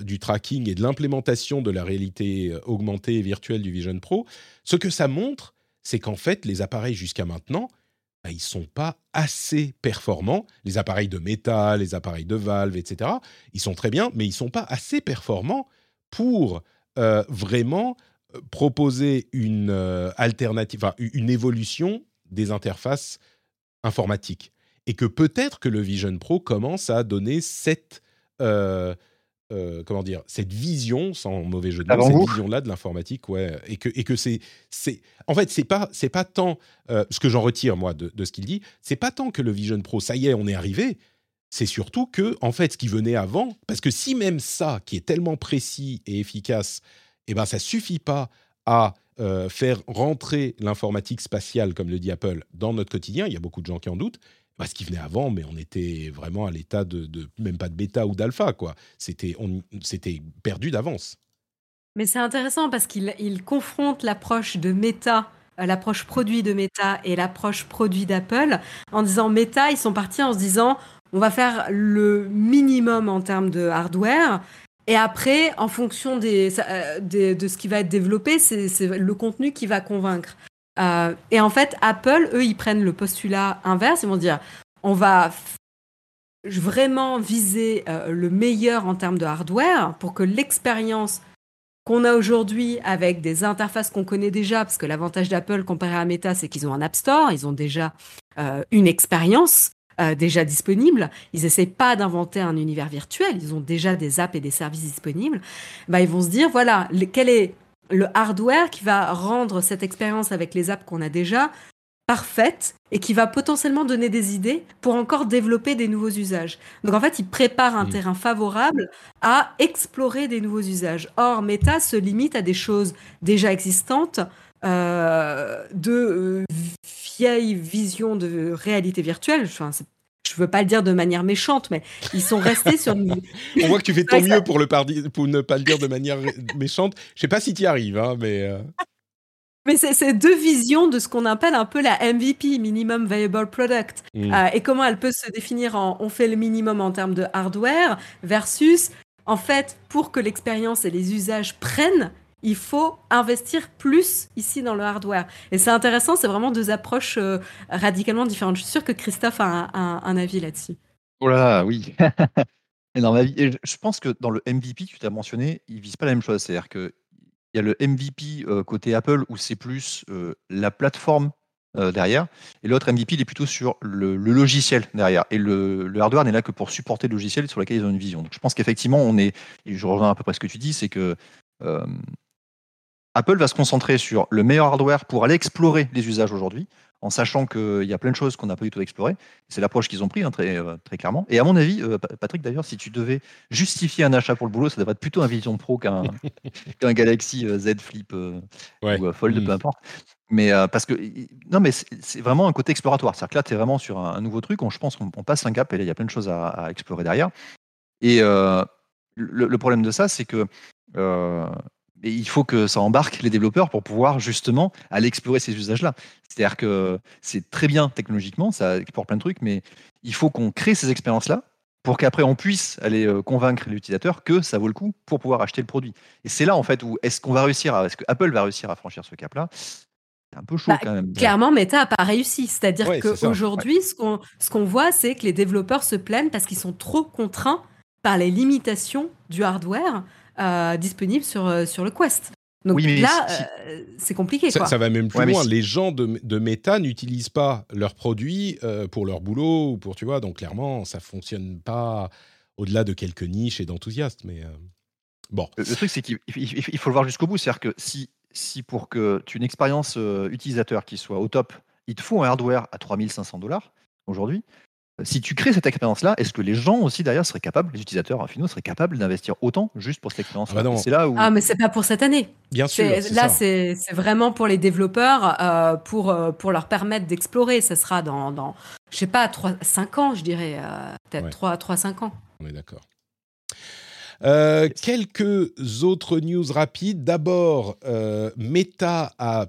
du tracking et de l'implémentation de la réalité augmentée et virtuelle du Vision Pro, ce que ça montre, c'est qu'en fait, les appareils jusqu'à maintenant bah, ils sont pas assez performants. Les appareils de métal, les appareils de valve, etc., ils sont très bien, mais ils sont pas assez performants pour euh, vraiment euh, proposer une euh, alternative, une évolution des interfaces informatiques. Et que peut-être que le Vision Pro commence à donner cette comment dire, cette vision, sans mauvais jeu de mots, cette vision-là de l'informatique, ouais, et que et que c'est c'est en fait c'est pas c'est pas tant euh, ce que j'en retire moi de, de ce qu'il dit, c'est pas tant que le Vision Pro, ça y est, on est arrivé. C'est surtout que en fait ce qui venait avant, parce que si même ça qui est tellement précis et efficace, eh ben ça suffit pas à euh, faire rentrer l'informatique spatiale, comme le dit Apple, dans notre quotidien. Il y a beaucoup de gens qui en doutent ce qui venait avant, mais on était vraiment à l'état de, même pas de bêta ou d'alpha, quoi. C'était, on, c'était perdu d'avance. Mais c'est intéressant parce qu'il il confronte l'approche de Meta, euh, l'approche produit de Meta et l'approche produit d'Apple, en disant Meta, ils sont partis en se disant on va faire le minimum en termes de hardware. Et après, en fonction des, euh, de ce qui va être développé, c'est le contenu qui va convaincre. Euh, et en fait, Apple, eux, ils prennent le postulat inverse. Ils vont dire, on va vraiment viser euh, le meilleur en termes de hardware pour que l'expérience qu'on a aujourd'hui avec des interfaces qu'on connaît déjà, parce que l'avantage d'Apple comparé à Meta, c'est qu'ils ont un App Store, ils ont déjà euh, une expérience déjà disponible. Ils n'essaient pas d'inventer un univers virtuel, ils ont déjà des apps et des services disponibles. Bah, ils vont se dire, voilà, quel est le hardware qui va rendre cette expérience avec les apps qu'on a déjà parfaite et qui va potentiellement donner des idées pour encore développer des nouveaux usages. Donc en fait, il prépare un terrain favorable à explorer des nouveaux usages. Or, Meta se limite à des choses déjà existantes, euh, de euh, vieilles visions de réalité virtuelle. Enfin, je veux pas le dire de manière méchante, mais ils sont restés sur. On voit que tu fais ton mieux pour, le pour ne pas le dire de manière méchante. Je sais pas si tu y arrives, hein, mais. Euh. Mais c'est deux visions de ce qu'on appelle un peu la MVP, Minimum Viable Product. Mm. Euh, et comment elle peut se définir en on fait le minimum en termes de hardware versus, en fait, pour que l'expérience et les usages prennent, il faut investir plus ici dans le hardware. Et c'est intéressant, c'est vraiment deux approches euh, radicalement différentes. Je suis sûr que Christophe a un, avis là-dessus. Oh là, oui. et dans je pense que dans le MVP, tu t'as mentionné, il vise pas la même chose. C'est-à-dire qu'il y a le MVP euh, côté Apple où c'est plus euh, la plateforme derrière, et l'autre MVP, il est plutôt sur le, logiciel derrière. Et le, hardware n'est là que pour supporter le logiciel sur lequel ils ont une vision. Donc je pense qu'effectivement, on est, et je rejoins à peu près ce que tu dis, c'est que Apple va se concentrer sur le meilleur hardware pour aller explorer les usages aujourd'hui, en sachant qu'il y a plein de choses qu'on n'a pas du tout explorées. C'est l'approche qu'ils ont pris hein, très, euh, très clairement. Et à mon avis, euh, Patrick, d'ailleurs, si tu devais justifier un achat pour le boulot, ça devrait être plutôt un Vision Pro qu'un Galaxy euh, Z Flip ou Fold, peu mm. importe. Mais parce que, non, mais c'est vraiment un côté exploratoire. C'est-à-dire que là, tu es vraiment sur un, nouveau truc. je pense qu'on passe un cap et là, il y a plein de choses à, explorer derrière. Et le, le, problème de ça, c'est que et il faut que ça embarque les développeurs pour pouvoir justement aller explorer ces usages-là. C'est-à-dire que c'est très bien technologiquement, ça pour plein de trucs, mais il faut qu'on crée ces expériences-là pour qu'après on puisse aller euh, convaincre l'utilisateur que ça vaut le coup pour pouvoir acheter le produit. Et c'est là en fait où est-ce qu'on va réussir, à, est-ce que Apple va réussir à franchir ce cap-là? C'est un peu chaud bah, quand même. Clairement, Meta n'a pas réussi. C'est-à-dire qu'aujourd'hui, ce qu'on ce qu'on voit, c'est que les développeurs se plaignent parce qu'ils sont trop contraints par les limitations du hardware euh, disponible sur, euh, sur le Quest. Donc là, euh, c'est compliqué. Ça, va même plus loin. Les gens de, de Meta n'utilisent pas leurs produits pour leur boulot ou pour, tu vois, donc clairement, ça fonctionne pas au-delà de quelques niches et d'enthousiastes. Mais bon. Le, truc, c'est qu'il faut le voir jusqu'au bout. C'est-à-dire que si, si pour que tu aies une expérience utilisateur qui soit au top, il te faut un hardware à 3500 dollars aujourd'hui, si tu crées cette expérience-là, est-ce que les gens aussi derrière seraient capables, les utilisateurs finaux seraient capables d'investir autant juste pour cette expérience-là ah, c'est là où... Ah, mais c'est pas pour cette année. Bien sûr. Là, c'est vraiment pour les développeurs, euh, pour, euh, pour leur permettre d'explorer. Ce sera dans, dans, je sais pas, 3, 5 ans, je dirais. Euh, peut-être 3, 3, 5 ans. On est d'accord. quelques autres news rapides. D'abord, Meta a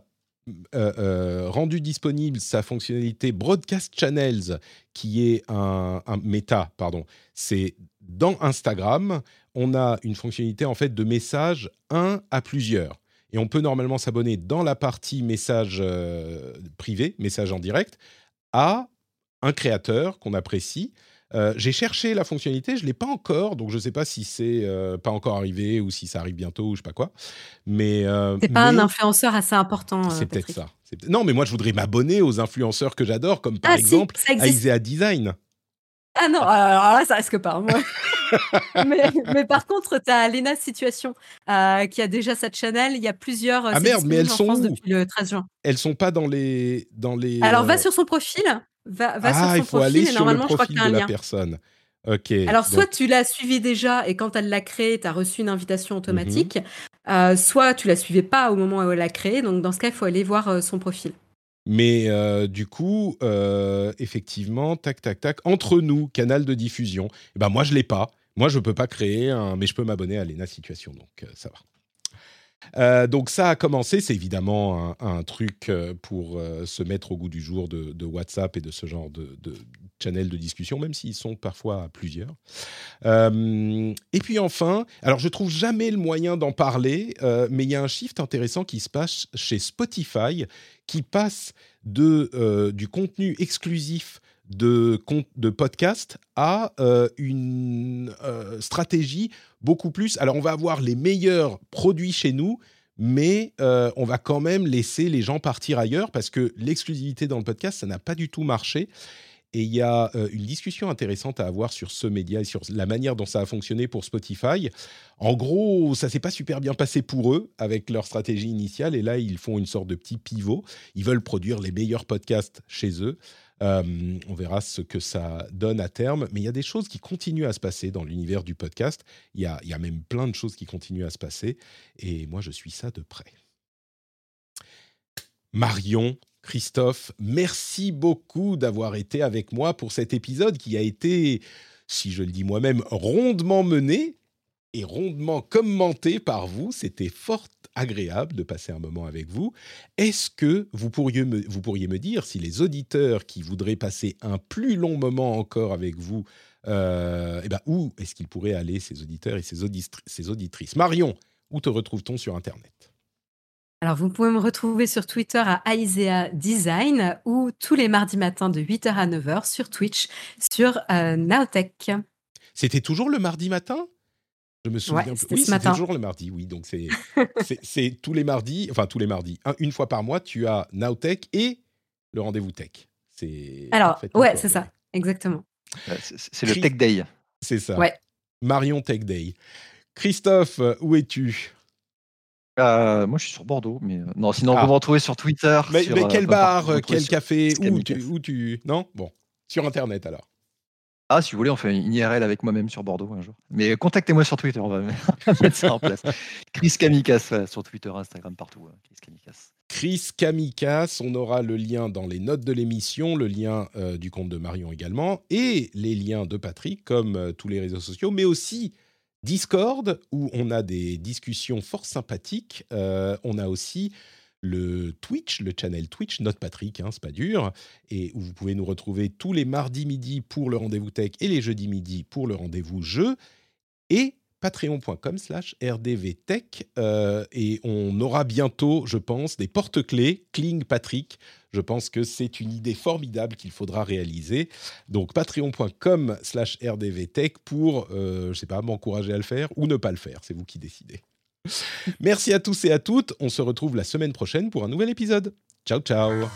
euh, euh, rendu disponible sa fonctionnalité Broadcast Channels, qui est un, méta, pardon. C'est dans Instagram, on a une fonctionnalité en fait de message un à plusieurs. Et on peut normalement s'abonner dans la partie message euh, privé, message en direct, à un créateur qu'on apprécie euh, j'ai cherché la fonctionnalité, je l'ai pas encore, donc je ne sais pas si c'est euh, pas encore arrivé ou si ça arrive bientôt ou je sais pas quoi. Mais euh, c'est pas un influenceur assez important. Euh, c'est peut-être ça. non, mais moi je voudrais m'abonner aux influenceurs que j'adore, comme par ah, exemple Aisea Design. Ah non, alors là, ça risque pas. hein, moi. mais, mais par contre, tu as Lena Situation euh, qui a déjà sa channel. Il y a plusieurs. euh, Ah merde, mais elles sont France où? depuis le 13 juin. Elles sont pas dans les dans les. Alors, euh, va sur son profil. Va, va ah, sur son il faut profil aller et sur le normalement, je crois profil qu'il y a de un la lien. personne. Ok. Alors, soit tu l'as suivi déjà et quand elle l'a créé, tu as reçu une invitation automatique. Mhm. Euh, soit tu la suivais pas au moment où elle l'a créé. Donc, dans ce cas, il faut aller voir euh, son profil. Mais euh, du coup, effectivement, tac, tac, tac, entre nous, canal de diffusion, eh ben moi, je l'ai pas. Moi, je peux pas créer un, mais je peux m'abonner à Lena Situation, donc ça va. Euh, donc ça a commencé, c'est évidemment un, truc euh, pour euh, se mettre au goût du jour de, WhatsApp et de ce genre de, de de discussion, même s'ils sont parfois à plusieurs. Et puis enfin, alors je trouve jamais le moyen d'en parler, mais il y a un shift intéressant qui se passe chez Spotify, qui passe de, du contenu exclusif de, de podcast à une stratégie beaucoup plus. Alors, on va avoir les meilleurs produits chez nous, mais euh, on va quand même laisser les gens partir ailleurs parce que l'exclusivité dans le podcast, ça n'a pas du tout marché. Et il y a euh, une discussion intéressante à avoir sur ce média et sur la manière dont ça a fonctionné pour Spotify. En gros, ça s'est pas super bien passé pour eux avec leur stratégie initiale. Et là, ils font une sorte de petit pivot. Ils veulent produire les meilleurs podcasts chez eux. Euh, on verra ce que ça donne à terme. Mais il y a des choses qui continuent à se passer dans l'univers du podcast. Il y, a, il y a même plein de choses qui continuent à se passer. Et moi, je suis ça de près. Marion, Christophe, merci beaucoup d'avoir été avec moi pour cet épisode qui a été, si je le dis moi-même, rondement mené et rondement commenté par vous. C'était fort agréable de passer un moment avec vous. Est-ce que vous pourriez, me, vous pourriez me dire si les auditeurs qui voudraient passer un plus long moment encore avec vous, euh, eh ben, où est-ce qu'ils pourraient aller, ces auditeurs et ces, auditri- ces auditrices? Marion, où te retrouve-t-on sur Internet? Alors, vous pouvez me retrouver sur Twitter à Aisea Design ou tous les mardis matins de 8h à 9h sur Twitch sur euh, Nowtech. C'était toujours le mardi matin? Je me souviens Ouais, plus. Oui, ce c'était matin. toujours le mardi, oui. Donc c'est tous les mardis, enfin tous les mardis, un- une fois par mois, tu as Nowtech et le rendez-vous tech. C'est Alors, ouais, c'est ça, exactement. Euh, C'est le Tech Day. C'est ça. Ouais. Marion Tech Day. Christophe, où es-tu? Euh, moi, je suis sur Bordeaux, mais euh, non. Sinon, Ah. vous me retrouvez sur Twitter. mais, sur, mais quel bar, quel café où tu, où tu Non? Bon, sur Internet alors. Ah, si vous voulez, on fait une IRL avec moi-même sur Bordeaux un jour. Mais contactez-moi sur Twitter, on va mettre ça en place. Chris Kamikas sur Twitter, Instagram, partout. euh, Chris Kamikas. Chris Kamikas, on aura le lien dans les notes de l'émission, le lien euh, du compte de Marion également, et les liens de Patrick, comme euh, tous les réseaux sociaux, mais aussi Discord, où on a des discussions fort sympathiques. Euh, on a aussi le Twitch, le channel Twitch, Note Patrick, hein, c'est pas dur, et où vous pouvez nous retrouver tous les mardis midi pour le rendez-vous tech et les jeudis midi pour le rendez-vous jeu, et patreon.com slash rdvtech. Euh, et on aura bientôt, je pense, des porte-clés Kling Patrick. Je pense que c'est une idée formidable qu'il faudra réaliser. Donc patreon.com slash rdvtech pour, euh, je sais pas, m'encourager à le faire ou ne pas le faire. C'est vous qui décidez. Merci à tous et à toutes. On se retrouve la semaine prochaine pour un nouvel épisode. Ciao, ciao.